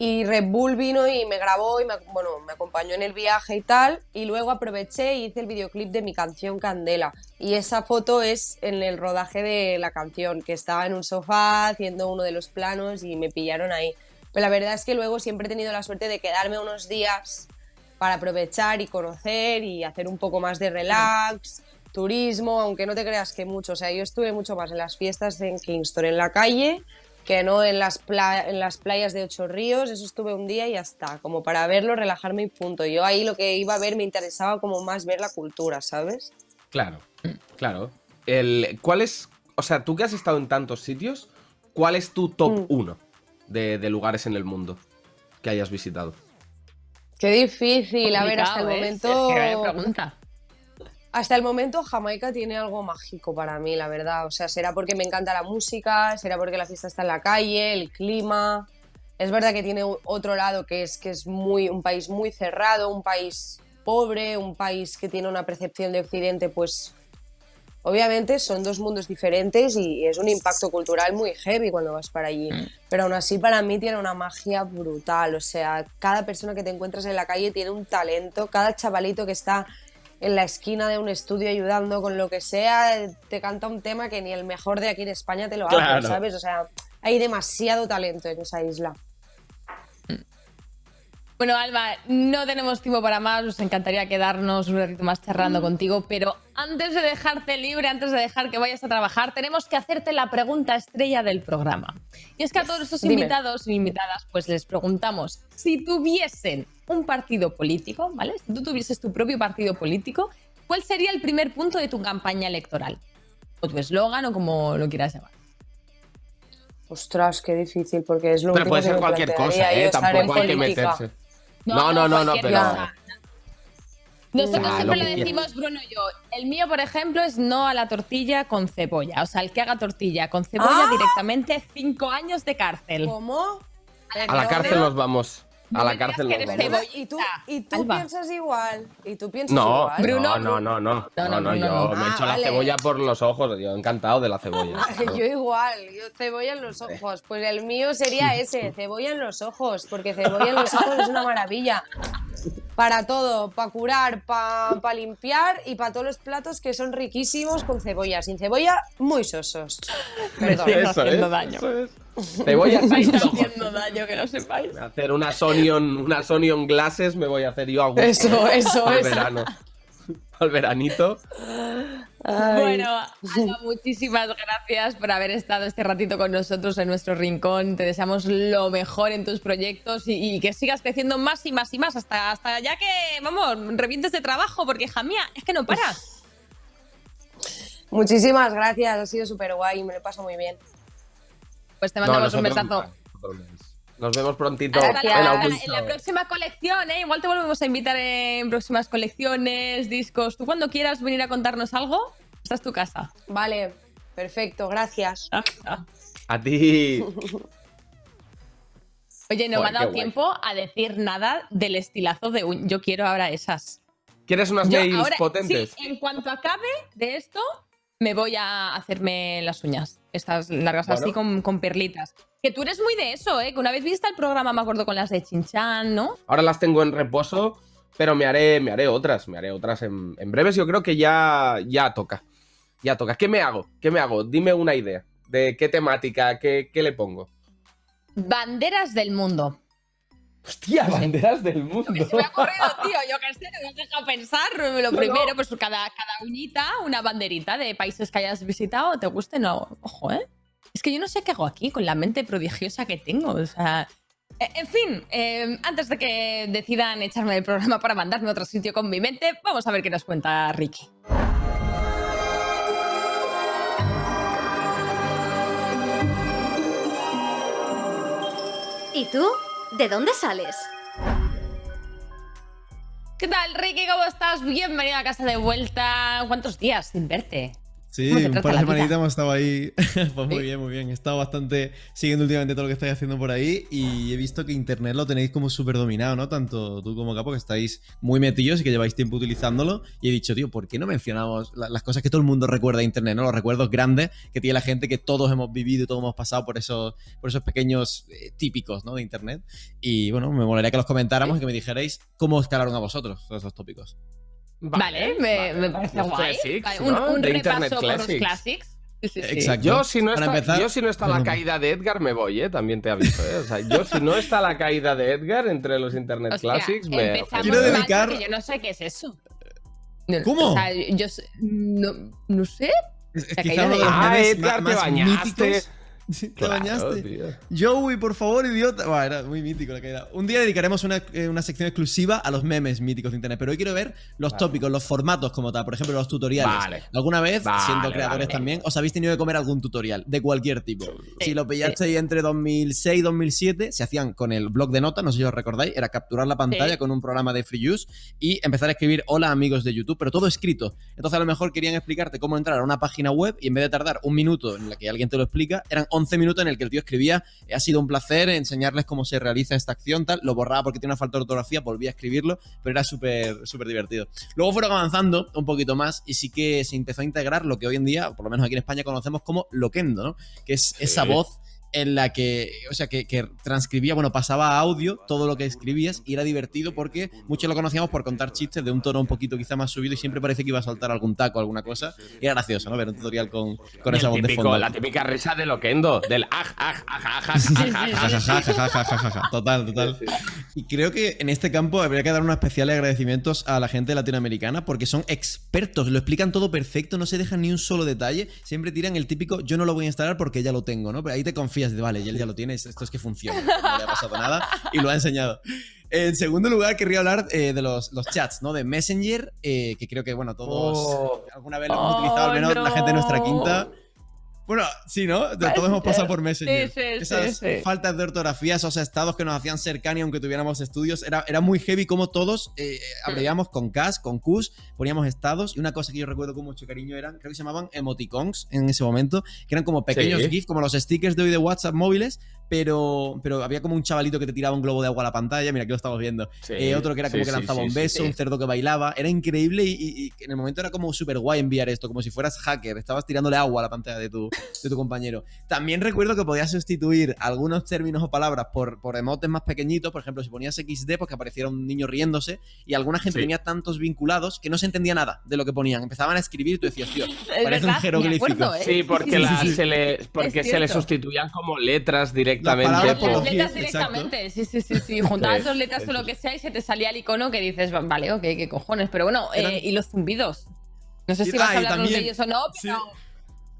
Y Red Bull vino y me grabó y me, bueno, me acompañó en el viaje y tal. Y luego aproveché y hice el videoclip de mi canción Candela. Y esa foto es en el rodaje de la canción, que estaba en un sofá haciendo uno de los planos y me pillaron ahí. Pero la verdad es que luego siempre he tenido la suerte de quedarme unos días para aprovechar y conocer y hacer un poco más de relax, turismo, aunque no te creas que mucho. O sea, yo estuve mucho más en las fiestas en Kingston, en la calle, que no en las, pla- en las playas de Ocho Ríos. Eso estuve un día y ya está, como para verlo, relajarme y punto. Yo ahí lo que iba a ver me interesaba como más ver la cultura, ¿sabes? Claro, claro. El, ¿Cuál es, o sea, tú que has estado en tantos sitios, cuál es tu top Mm. 1 de, de lugares en el mundo que hayas visitado? Qué difícil, a ver, hasta el ¿eh? momento... Es que pregunta. Hasta el momento Jamaica tiene algo mágico para mí, la verdad. O sea, será porque me encanta la música, será porque la fiesta está en la calle, el clima. Es verdad que tiene otro lado que es que es muy un país muy cerrado, un país pobre, un país que tiene una percepción de Occidente, pues obviamente son dos mundos diferentes y es un impacto cultural muy heavy cuando vas para allí. Pero aún así para mí tiene una magia brutal. O sea, cada persona que te encuentras en la calle tiene un talento, cada chavalito que está en la esquina de un estudio ayudando con lo que sea, te canta un tema que ni el mejor de aquí en España te lo hace, Claro. ¿sabes? O sea, hay demasiado talento en esa isla. Bueno, Alba, no tenemos tiempo para más, nos encantaría quedarnos un ratito más charlando contigo, pero antes de dejarte libre, antes de dejar que vayas a trabajar, tenemos que hacerte la pregunta estrella del programa. Y es que a todos estos Dime. invitados y invitadas, pues les preguntamos, si tuviesen un partido político, ¿vale? Si tú tuvieses tu propio partido político, ¿cuál sería el primer punto de tu campaña electoral? O tu eslogan o como lo quieras llamar. Ostras, qué difícil, porque es lo Pero último puede que ser me cualquier cosa, ¿eh? Tampoco hay que meterse. No, no, no, no, pero... cosa. Nosotros Ah, siempre lo que decimos, Bruno y yo. El mío, por ejemplo, es no a la tortilla con cebolla. O sea, el que haga tortilla con cebolla ¡Ah! directamente, cinco años de cárcel. ¿Cómo? A la cárcel nos vamos. No A la cárcel vamos. cebolla. ¿Y tú, y tú Alba. piensas igual? ¿Y tú piensas No, igual? Bruno, no, no, no, no, no, No, no, yo no. me Ah, echo la vale. cebolla por los ojos, yo encantado de la cebolla. Yo igual, yo cebolla en los ojos. Pues el mío sería ese, cebolla en los ojos, porque cebolla en los ojos es una maravilla. Para todo, para curar, para limpiar y para todos los platos que son riquísimos con cebolla. Sin cebolla, muy sosos. Perdón. Eso haciendo es, daño. eso es. Cebolla Estáis haciendo daño, que no sepáis. Hacer unas onion, unas onion glasses me voy a hacer yo a gusto. Eso, eso, Al eso. verano. Al veranito. Ay. Bueno, Alba, muchísimas gracias por haber estado este ratito con nosotros en nuestro rincón. Te deseamos lo mejor en tus proyectos y, y que sigas creciendo más y más y más hasta, hasta ya que, vamos, revientes de trabajo, porque hija mía, es que no paras. Muchísimas gracias, ha sido súper guay, me lo paso muy bien. Pues te No, mandamos un besazo. Nos vemos prontito en la- en la próxima colección, ¿eh? Igual te volvemos a invitar en próximas colecciones, discos. Tú cuando quieras venir a contarnos algo, esta es tu casa. Vale, perfecto, gracias. A ti. Oye, no me ha dado guay. tiempo a decir nada del estilazo de un. Yo quiero ahora esas. ¿Quieres unas Yo nails ahora- potentes? Sí, en cuanto acabe de esto, me voy a hacerme las uñas. Estas largas Bueno. así con, con perlitas. Que tú eres muy de eso, ¿eh? Que una vez viste el programa, me acuerdo con las de Chinchan, ¿no? Ahora las tengo en reposo, pero me haré, me haré otras, me haré otras en, en breves. Yo creo que ya, ya toca. Ya toca. ¿Qué me hago? ¿Qué me hago? Dime una idea. ¿De qué temática? ¿Qué, qué le pongo? Banderas del mundo. Hostia, banderas del mundo. Se me ha ocurrido, tío, yo qué sé, te me has dejado pensar. Lo primero, pues cada, cada uñita, una banderita de países que hayas visitado, te guste, no. Ojo, ¿eh? Es que yo no sé qué hago aquí con la mente prodigiosa que tengo. O sea. eh, En fin, eh, antes de que decidan echarme del programa para mandarme a otro sitio con mi mente, vamos a ver qué nos cuenta Ricky. ¿Y tú? ¿De dónde sales? ¿Qué tal, Ricky? ¿Cómo estás? Bienvenido a casa de vuelta. ¿Cuántos días sin verte? Sí, ¿Cómo se un par de semanitas hemos estado ahí. pues muy Sí. bien, muy bien. He estado bastante siguiendo últimamente todo lo que estáis haciendo por ahí y he visto que internet lo tenéis como súper dominado, ¿no? Tanto tú como Capo, que estáis muy metidos y que lleváis tiempo utilizándolo. Y he dicho, tío, ¿por qué no mencionamos la- las cosas que todo el mundo recuerda de internet, ¿no? Los recuerdos grandes que tiene la gente que todos hemos vivido y todos hemos pasado por esos, por esos pequeños eh, típicos, ¿no? De internet. Y bueno, me molaría que los comentáramos y que me dijerais cómo os calaron a vosotros todos esos tópicos. Vale, me, me parece guay. classics, Vale, un, ¿no? un repaso Internet por los Classics. Sí, sí, sí. Exacto. Yo si, no está, empezar- yo si no está la caída de Edgar me voy, ¿eh? También te aviso, ¿eh? O sea, yo si no está la caída de Edgar entre los Internet Hostia, Classics me... empezamos Quiero dedicar- yo no sé qué es eso. No, ¿Cómo? O sea, yo no, no sé. Es, es La quizá caída uno de- los Ah, Edgar, ma- te más bañaste. míticos. Sí, te Claro, bañaste. tío. Joey, por favor, idiota. Buah, era muy mítico la caída. Un día dedicaremos una, eh, una sección exclusiva a los memes míticos de internet, pero hoy quiero ver los Vale. tópicos, los formatos como tal, por ejemplo, los tutoriales. Vale. ¿Alguna vez, Vale, siendo creadores vale. también, os habéis tenido que comer algún tutorial de cualquier tipo? Sí, si lo pillasteis entre 2006 y 2007, se hacían con el blog de notas, no sé si os recordáis, era capturar la pantalla Sí. con un programa de free use y empezar a escribir hola amigos de YouTube, pero todo escrito. Entonces a lo mejor querían explicarte cómo entrar a una página web y en vez de tardar un minuto en la que alguien te lo explica, eran 11 minutos en el que el tío escribía, "Eh, ha sido un placer enseñarles cómo se realiza esta acción, tal, lo borraba porque tiene una falta de ortografía, volvía a escribirlo, pero era súper súper divertido. Luego fueron avanzando un poquito más y sí que se empezó a integrar lo que hoy en día, por lo menos aquí en España, conocemos como loquendo, ¿no? Que es esa voz en la que, o sea, que, que transcribía, bueno, pasaba a audio todo lo que escribías y era divertido porque muchos lo conocíamos por contar chistes de un tono un poquito quizá más subido y siempre parece que iba a saltar algún taco, alguna cosa. Y era gracioso, ¿no? Ver un tutorial con, con Y esa voz de típico- fondo. La típica risa de Loquendo, del aj, aj, aj, aj, aj, aj, aj, aj. Jajajajajajaja. Total, total. Y creo que en este campo habría que dar unos especiales agradecimientos a la gente latinoamericana porque son expertos, lo explican todo perfecto, no se dejan ni un solo detalle, siempre tiran el típico yo no lo voy a instalar porque ya lo tengo, ¿no? Pero ahí te confías de, vale, ya, ya lo tienes, esto es que funciona, no le ha pasado nada y lo ha enseñado. En segundo lugar, querría hablar eh, de los, los chats, ¿no? De Messenger, eh, que creo que, bueno, todos Oh. alguna vez lo hemos Oh, utilizado, al menos la gente de nuestra quinta. Bueno, sí, ¿no? De- Todos hemos pasado por Messenger. Sí, sí, Esas sí, sí. faltas de ortografía, esos estados que nos hacían cercanos aunque tuviéramos estudios, era, era muy heavy como todos eh, abreviamos con CAS, con CUS, poníamos estados y una cosa que yo recuerdo con mucho cariño eran, creo que se llamaban emoticons en ese momento, que eran como pequeños Sí. GIF, como los stickers de hoy de WhatsApp móviles, pero, pero había como un chavalito que te tiraba un globo de agua a la pantalla, mira, aquí lo estamos viendo. Sí, Eh, otro que era como sí, que lanzaba sí, un beso, sí. un cerdo que bailaba. Era increíble y, y- y en el momento era como súper guay enviar esto, como si fueras hacker. Estabas tirándole agua a la pantalla de tu, de tu compañero. También recuerdo que podías sustituir algunos términos o palabras por, por emotes más pequeñitos. Por ejemplo, si ponías XD, pues que apareciera un niño riéndose. Y alguna gente Sí. tenía tantos vinculados que no se entendía nada de lo que ponían. Empezaban a escribir y tú decías, tío, Es parece un verdad, jeroglífico. acuerdo, ¿eh? Sí, porque, Sí, la- sí, sí. Se, le, porque se le sustituían como letras directamente. Palabras por- Las los letras directamente, sí, sí, sí, sí. Juntabas Sí, dos letras o lo que sea y se te salía el icono que dices, "Va- vale, ok, qué cojones. Pero bueno, eh, y los zumbidos. No sé si Y- vas ah, a hablarnos de también- ellos o no, Sí. pero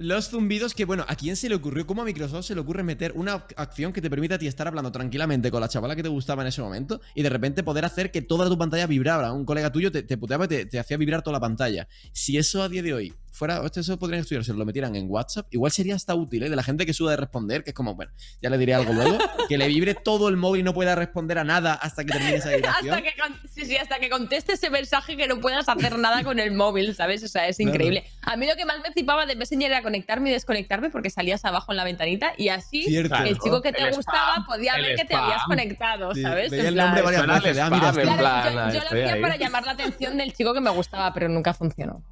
Los zumbidos que, bueno, ¿a quién se le ocurrió? ¿Cómo a Microsoft se le ocurre meter una acción que te permita a ti estar hablando tranquilamente con la chavala que te gustaba en ese momento y de repente poder hacer que toda tu pantalla vibrara? Un colega tuyo te, te puteaba y te, te hacía vibrar toda la pantalla. Si eso a día de hoy fuera, eso podrían estudiar, si lo metieran en WhatsApp, igual sería hasta útil, ¿eh? De la gente que suda de responder, que es como, bueno, ya le diré algo luego, que le vibre todo el móvil y no pueda responder a nada hasta que termine esa vibración. hasta que, sí, sí, hasta que conteste ese mensaje que no puedas hacer nada con el móvil, ¿sabes? O sea, es Claro. increíble. A mí lo que más me flipaba de Messenger era conectarme y desconectarme porque salías abajo en la ventanita y así Cierto. el chico que te El gustaba spam, podía ver que te habías conectado, Sí, ¿sabes? veía En el nombre varias veces, ah, mira, yo, yo lo hacía ahí. para llamar la atención del chico que me gustaba, pero nunca funcionó.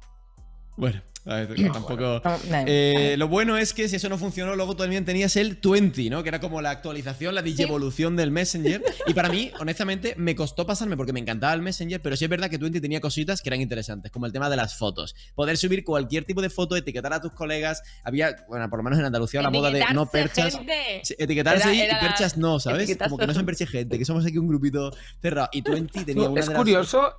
Bueno, a ver, tampoco... Eh, lo bueno es que si eso no funcionó, luego también tenías el 20, ¿no? Que era como la actualización, la digievolución del Messenger. Y para mí, honestamente, me costó pasarme porque me encantaba el Messenger, pero sí es verdad que 20 tenía cositas que eran interesantes, como el tema de las fotos. Poder subir cualquier tipo de foto, etiquetar a tus colegas. Había, bueno, por lo menos en Andalucía, la moda de no perchas. gente. Etiquetarse Era- y- era y perchas no, ¿sabes? Como que no se perche gente, que somos aquí un grupito cerrado. Y 20 tenía una Es de las- curioso.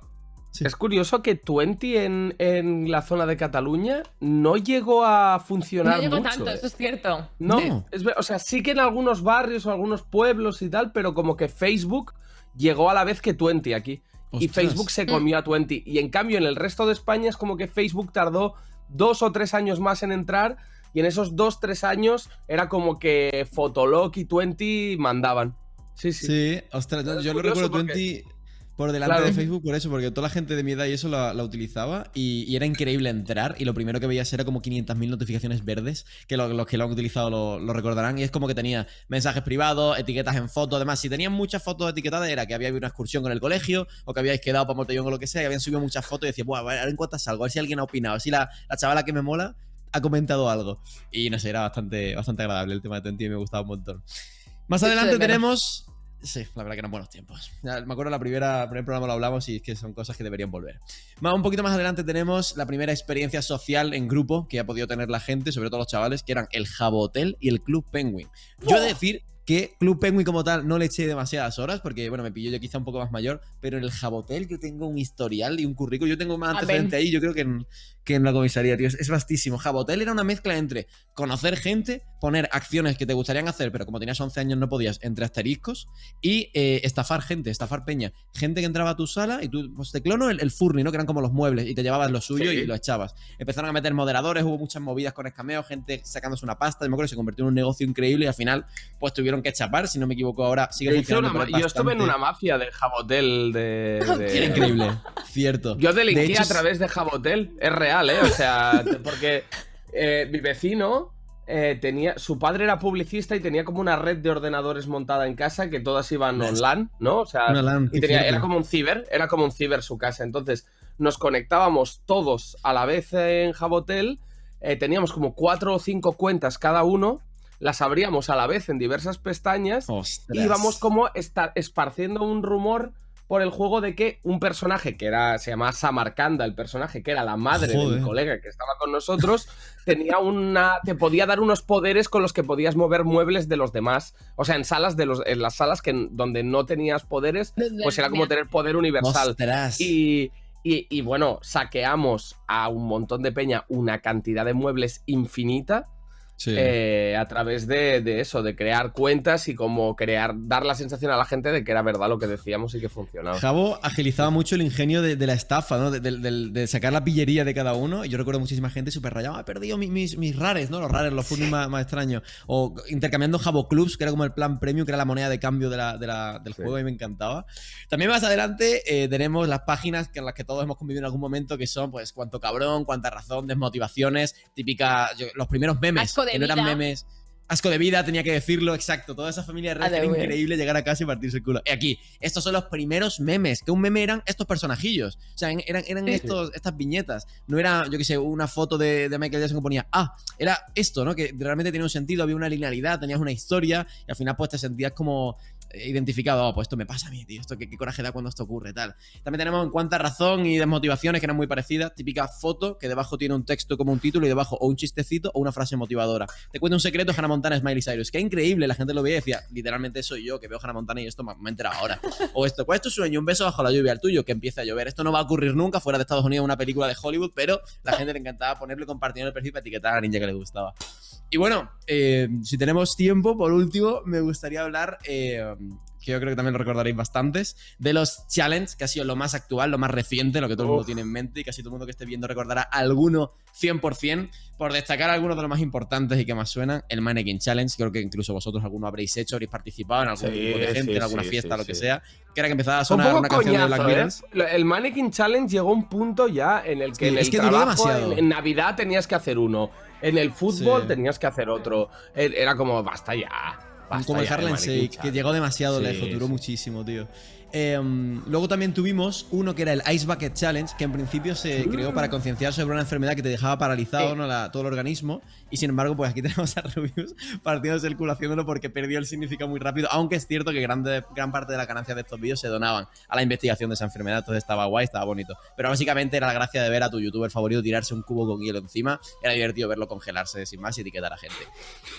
Sí. Es curioso que 20 en, en la zona de Cataluña no llegó a funcionar No llegó mucho. tanto, ¿eh? eso es cierto. No, es o sea, sí que en algunos barrios o algunos pueblos y tal, pero como que Facebook llegó a la vez que 20 aquí. Y. Facebook se comió a 20. Y en cambio, en el resto de España es como que Facebook tardó dos o tres años más en entrar. Y en esos dos, tres años era como que Fotolog y 20 mandaban. Sí, sí. Sí, ostras, yo, yo lo recuerdo porque- 20. Por delante Claro. de Facebook por eso, porque toda la gente de mi edad y eso la, la utilizaba y, y era increíble entrar y lo primero que veías era como 500.000 notificaciones verdes, que lo- los que lo han utilizado lo, lo recordarán, y es como que tenía mensajes privados, etiquetas en fotos, además, si tenían muchas fotos etiquetadas era que había habido una excursión con el colegio o que habíais quedado para Montellón o lo que sea, y habían subido muchas fotos y decía, Buah, a ver en cuántas salgo, a ver si alguien ha opinado, a ver si la, la chavala que me mola ha comentado algo. Y no sé, era bastante, bastante agradable el tema de Tenti y me gustaba un montón. Más adelante tenemos. Sí, la verdad que eran buenos tiempos. Ya, me acuerdo la primera, el primer programa lo hablamos y es que son cosas que deberían volver. Más, un poquito más adelante tenemos la primera experiencia social en grupo que ha podido tener la gente, sobre todo los chavales, que eran el Jabotel y el Club Penguin. Yo he de decir que Club Penguin como tal no le eché demasiadas horas porque, bueno, me pilló yo quizá un poco más mayor, pero en el Jabotel yo tengo un historial y un currículum, yo tengo más antecedente ahí, yo creo que en, que en la comisaría, tío. Es, es vastísimo. Jabotel era una mezcla entre conocer gente, poner acciones que te gustarían hacer, pero como tenías 11 años no podías, entre asteriscos, y eh, estafar gente, estafar peña. Gente que entraba a tu sala y tú, pues te clono el, el furni, ¿no? Que eran como los muebles y te llevabas lo suyo Sí. y lo echabas. Empezaron a meter moderadores, hubo muchas movidas con escameos, gente sacándose una pasta, y me acuerdo que se convirtió en un negocio increíble y al final, pues tuvieron que chapar, si no me equivoco ahora, sigue Yo, funcionando. una estuve en una mafia de Jabotel de. increíble, cierto. Yo delinquí De hecho, a través de Jabotel. Es real, ¿eh? O sea, porque eh, mi vecino eh, tenía. Su padre era publicista y tenía como una red de ordenadores montada en casa que todas iban online, ¿no? O sea, Una LAN, y tenía, era como un ciber, era como un ciber su casa. Entonces, nos conectábamos todos a la vez en Jabotel. eh, teníamos como cuatro o cinco cuentas cada uno. Las abríamos a la vez en diversas pestañas Ostras. y íbamos como esta- esparciendo un rumor por el juego de que un personaje que era se llamaba Samarcanda, el personaje que era la madre de mi colega que estaba con nosotros, tenía una te podía dar unos poderes con los que podías mover muebles de los demás, o sea, en salas de los en las salas que donde no tenías poderes, pues era como tener poder universal. Ostras. Y, y- y, bueno, saqueamos a un montón de peña una cantidad de muebles infinita Sí. eh, a través de, de eso, de crear cuentas y como crear, dar la sensación a la gente de que era verdad lo que decíamos y que funcionaba. Jabo agilizaba mucho el ingenio de, de la estafa, ¿no? De, de- de- de sacar la pillería de cada uno. Y yo recuerdo muchísima gente súper rayada. "Ah, He perdido mi- mis, mis rares, ¿no? Los rares, los furnis más, más extraños. O intercambiando Jabo Clubs, que era como el plan premium, que era la moneda de cambio de la- de la- del Sí. juego y me encantaba. También más adelante eh, tenemos las páginas que en las que todos hemos convivido en algún momento, que son, pues, cuánto cabrón, cuánta razón, desmotivaciones, típica, yo- los primeros memes, Asco de que no eran memes. Asco de vida, tenía que decirlo, exacto. Toda esa familia de que era increíble llegar a casa y partirse el culo. Y aquí, estos son los primeros memes. Que un meme eran estos personajillos. O sea, eran, eran Sí. estos, estas viñetas. No era, yo qué sé, una foto de, de Michael Jackson que ponía, ah, era esto, ¿no? Que realmente tenía un sentido, había una linealidad, tenías una historia y al final pues te sentías como identificado, oh, pues esto me pasa a mí, tío, esto qué, coraje da cuando esto ocurre, tal. También tenemos en cuánta razón y desmotivaciones que eran muy parecidas, típica foto que debajo tiene un texto como un título y debajo o un chistecito o una frase motivadora. Te cuento un secreto, Hannah Montana es Miley Cyrus. Qué increíble, la gente lo veía y decía, literalmente soy yo que veo Hannah Montana y esto me, me ahora. O esto, ¿cuál es tu sueño? Un beso bajo la lluvia, el tuyo, que empieza a llover. Esto no va a ocurrir nunca fuera de Estados Unidos, una película de Hollywood, pero la gente le encantaba ponerlo y en el perfil para etiquetar a la ninja que le gustaba. Y bueno, eh, si tenemos tiempo, por último, me gustaría hablar, eh, que yo creo que también lo recordaréis bastantes, de los challenge, que ha sido lo más actual, lo más reciente, lo que todo el mundo tiene en mente y casi todo el mundo que esté viendo recordará alguno 100%, por destacar algunos de los más importantes y que más suenan, el Mannequin Challenge, creo que incluso vosotros alguno habréis hecho, habréis participado en algún Sí, grupo de gente, sí, en alguna sí, fiesta, lo que sea, que era que empezaba a Un sonar poco una canción de Black ¿eh? El Mannequin Challenge llegó a un punto ya en el que es trabajo, en Navidad tenías que hacer uno, en el fútbol Sí. tenías que hacer otro. Era como, basta ya. basta como el ya Harlem Shake, que llegó demasiado Sí, lejos, duró sí. muchísimo, tío. Eh, luego también tuvimos uno que era el Ice Bucket Challenge, que en principio se creó para concienciar sobre una enfermedad que te dejaba paralizado Sí. ¿no? La- todo el organismo. Y sin embargo, pues aquí tenemos a Rubius partiéndose el culo haciéndolo porque perdió el significado muy rápido. Aunque es cierto que grande, gran parte de la ganancia de estos vídeos se donaban a la investigación de esa enfermedad. Entonces estaba guay, estaba bonito. Pero básicamente era la gracia de ver a tu youtuber favorito tirarse un cubo con hielo encima. Era divertido verlo congelarse sin más y etiquetar a gente.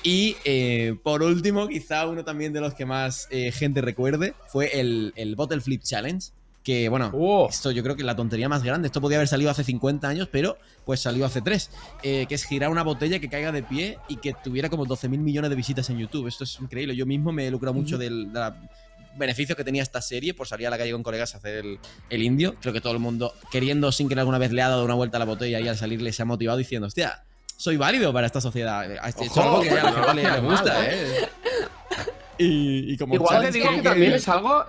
Y eh, por último, quizá uno también de los que más eh, gente recuerde fue el, el Bottle Flip Challenge. Que bueno, Oh. esto yo creo que la tontería más grande. Esto podía haber salido hace 50 años, pero pues salió hace 3. que es girar una botella que caiga de pie y que tuviera como 12 mil millones de visitas en YouTube. Esto es increíble. Yo mismo me he lucrado mucho del de la- beneficio que tenía esta serie por salir a la calle con colegas a hacer el, el indio. Creo que todo el mundo, queriendo sin que alguna vez le ha dado una vuelta a la botella y al salir le se ha motivado diciendo, hostia, soy válido para esta sociedad. Esto es Ojo, algo que a la gente le, gusta, mal, ¿eh? Y, y como Igual te digo que también es algo.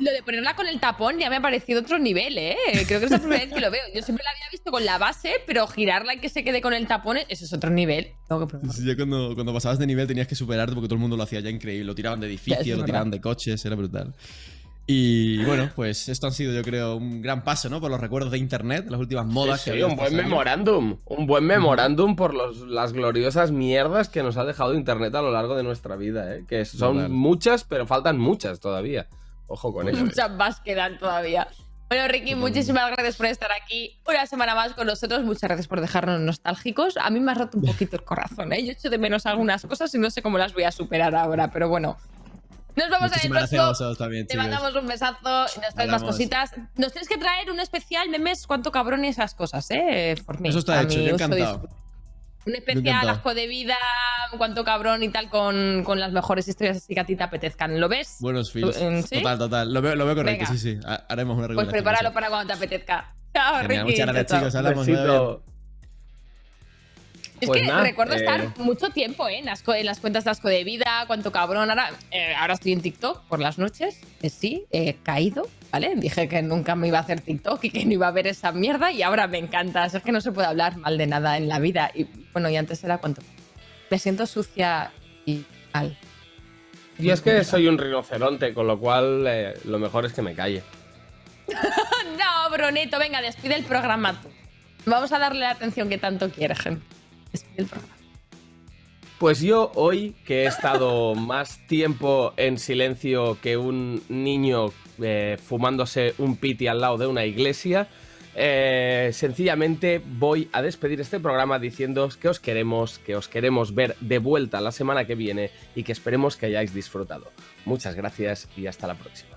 Lo de ponerla con el tapón ya me ha parecido otro nivel, ¿eh? Creo que es la primera vez que lo veo. Yo siempre la había visto con la base, pero girarla y que se quede con el tapón, eso es otro nivel. Tengo que probarlo. Sí, ya cuando, cuando pasabas de nivel tenías que superarte porque todo el mundo lo hacía ya increíble. Lo tiraban de edificios, lo verdad. tiraban de coches, era brutal. Y bueno, pues esto han sido, yo creo, un gran paso, ¿no? Por los recuerdos de internet, las últimas modas Sí, que sí, había un buen memorándum. Un buen memorándum por los- las gloriosas mierdas que nos ha dejado Internet a lo largo de nuestra vida, ¿eh? Que son Total. muchas, pero faltan muchas todavía. Ojo con ello. Muchas más quedan todavía. Bueno, Ricky, muchísimas gracias por estar aquí una semana más con nosotros. Muchas gracias por dejarnos nostálgicos. A mí me ha roto un poquito el corazón, ¿eh? Yo echo de menos algunas cosas y no sé cómo las voy a superar ahora, pero bueno. Nos vamos Muchísimas a ir gracias también, Te chicos. mandamos un besazo y nos traes más cositas. Nos tienes que traer un especial memes, cuánto cabrón y esas cosas, ¿eh? Me. Eso está hecho, yo encantado. Un especial asco de vida, cuánto cabrón y tal, con, con las mejores historias así que a ti te apetezcan. ¿Lo ves? Buenos feels. ¿En- sí? Total, total. Lo veo, lo veo correcto, Venga. sí, sí. Ha- Haremos una Pues regulación. prepáralo para cuando te apetezca. Chao, Genial, Ricky. muchas gracias, chao. chicos. Hablamos. Es Pues que recuerdo eh, estar mucho tiempo ¿eh? en, las, co- en las cuentas de asco de vida, cuánto cabrón. Ahora, eh, ahora estoy en TikTok por las noches. Eh, sí, he caído, ¿vale? Dije que nunca me iba a hacer TikTok y que no iba a ver esa mierda y ahora me encanta. Es que no se puede hablar mal de nada en la vida. Y bueno, y antes era cuánto. Me siento sucia y mal. Y es que soy un rinoceronte, con lo cual eh, lo mejor es que me calle. no, Broneto, venga, despide el programa tú. Vamos a darle la atención que tanto quiere, gente. El programa. Pues yo hoy, que he estado más tiempo en silencio que un niño eh, fumándose un piti al lado de una iglesia, eh, sencillamente voy a despedir este programa diciéndoos que os queremos, que os queremos ver de vuelta la semana que viene y que esperemos que hayáis disfrutado. Muchas gracias y hasta la próxima.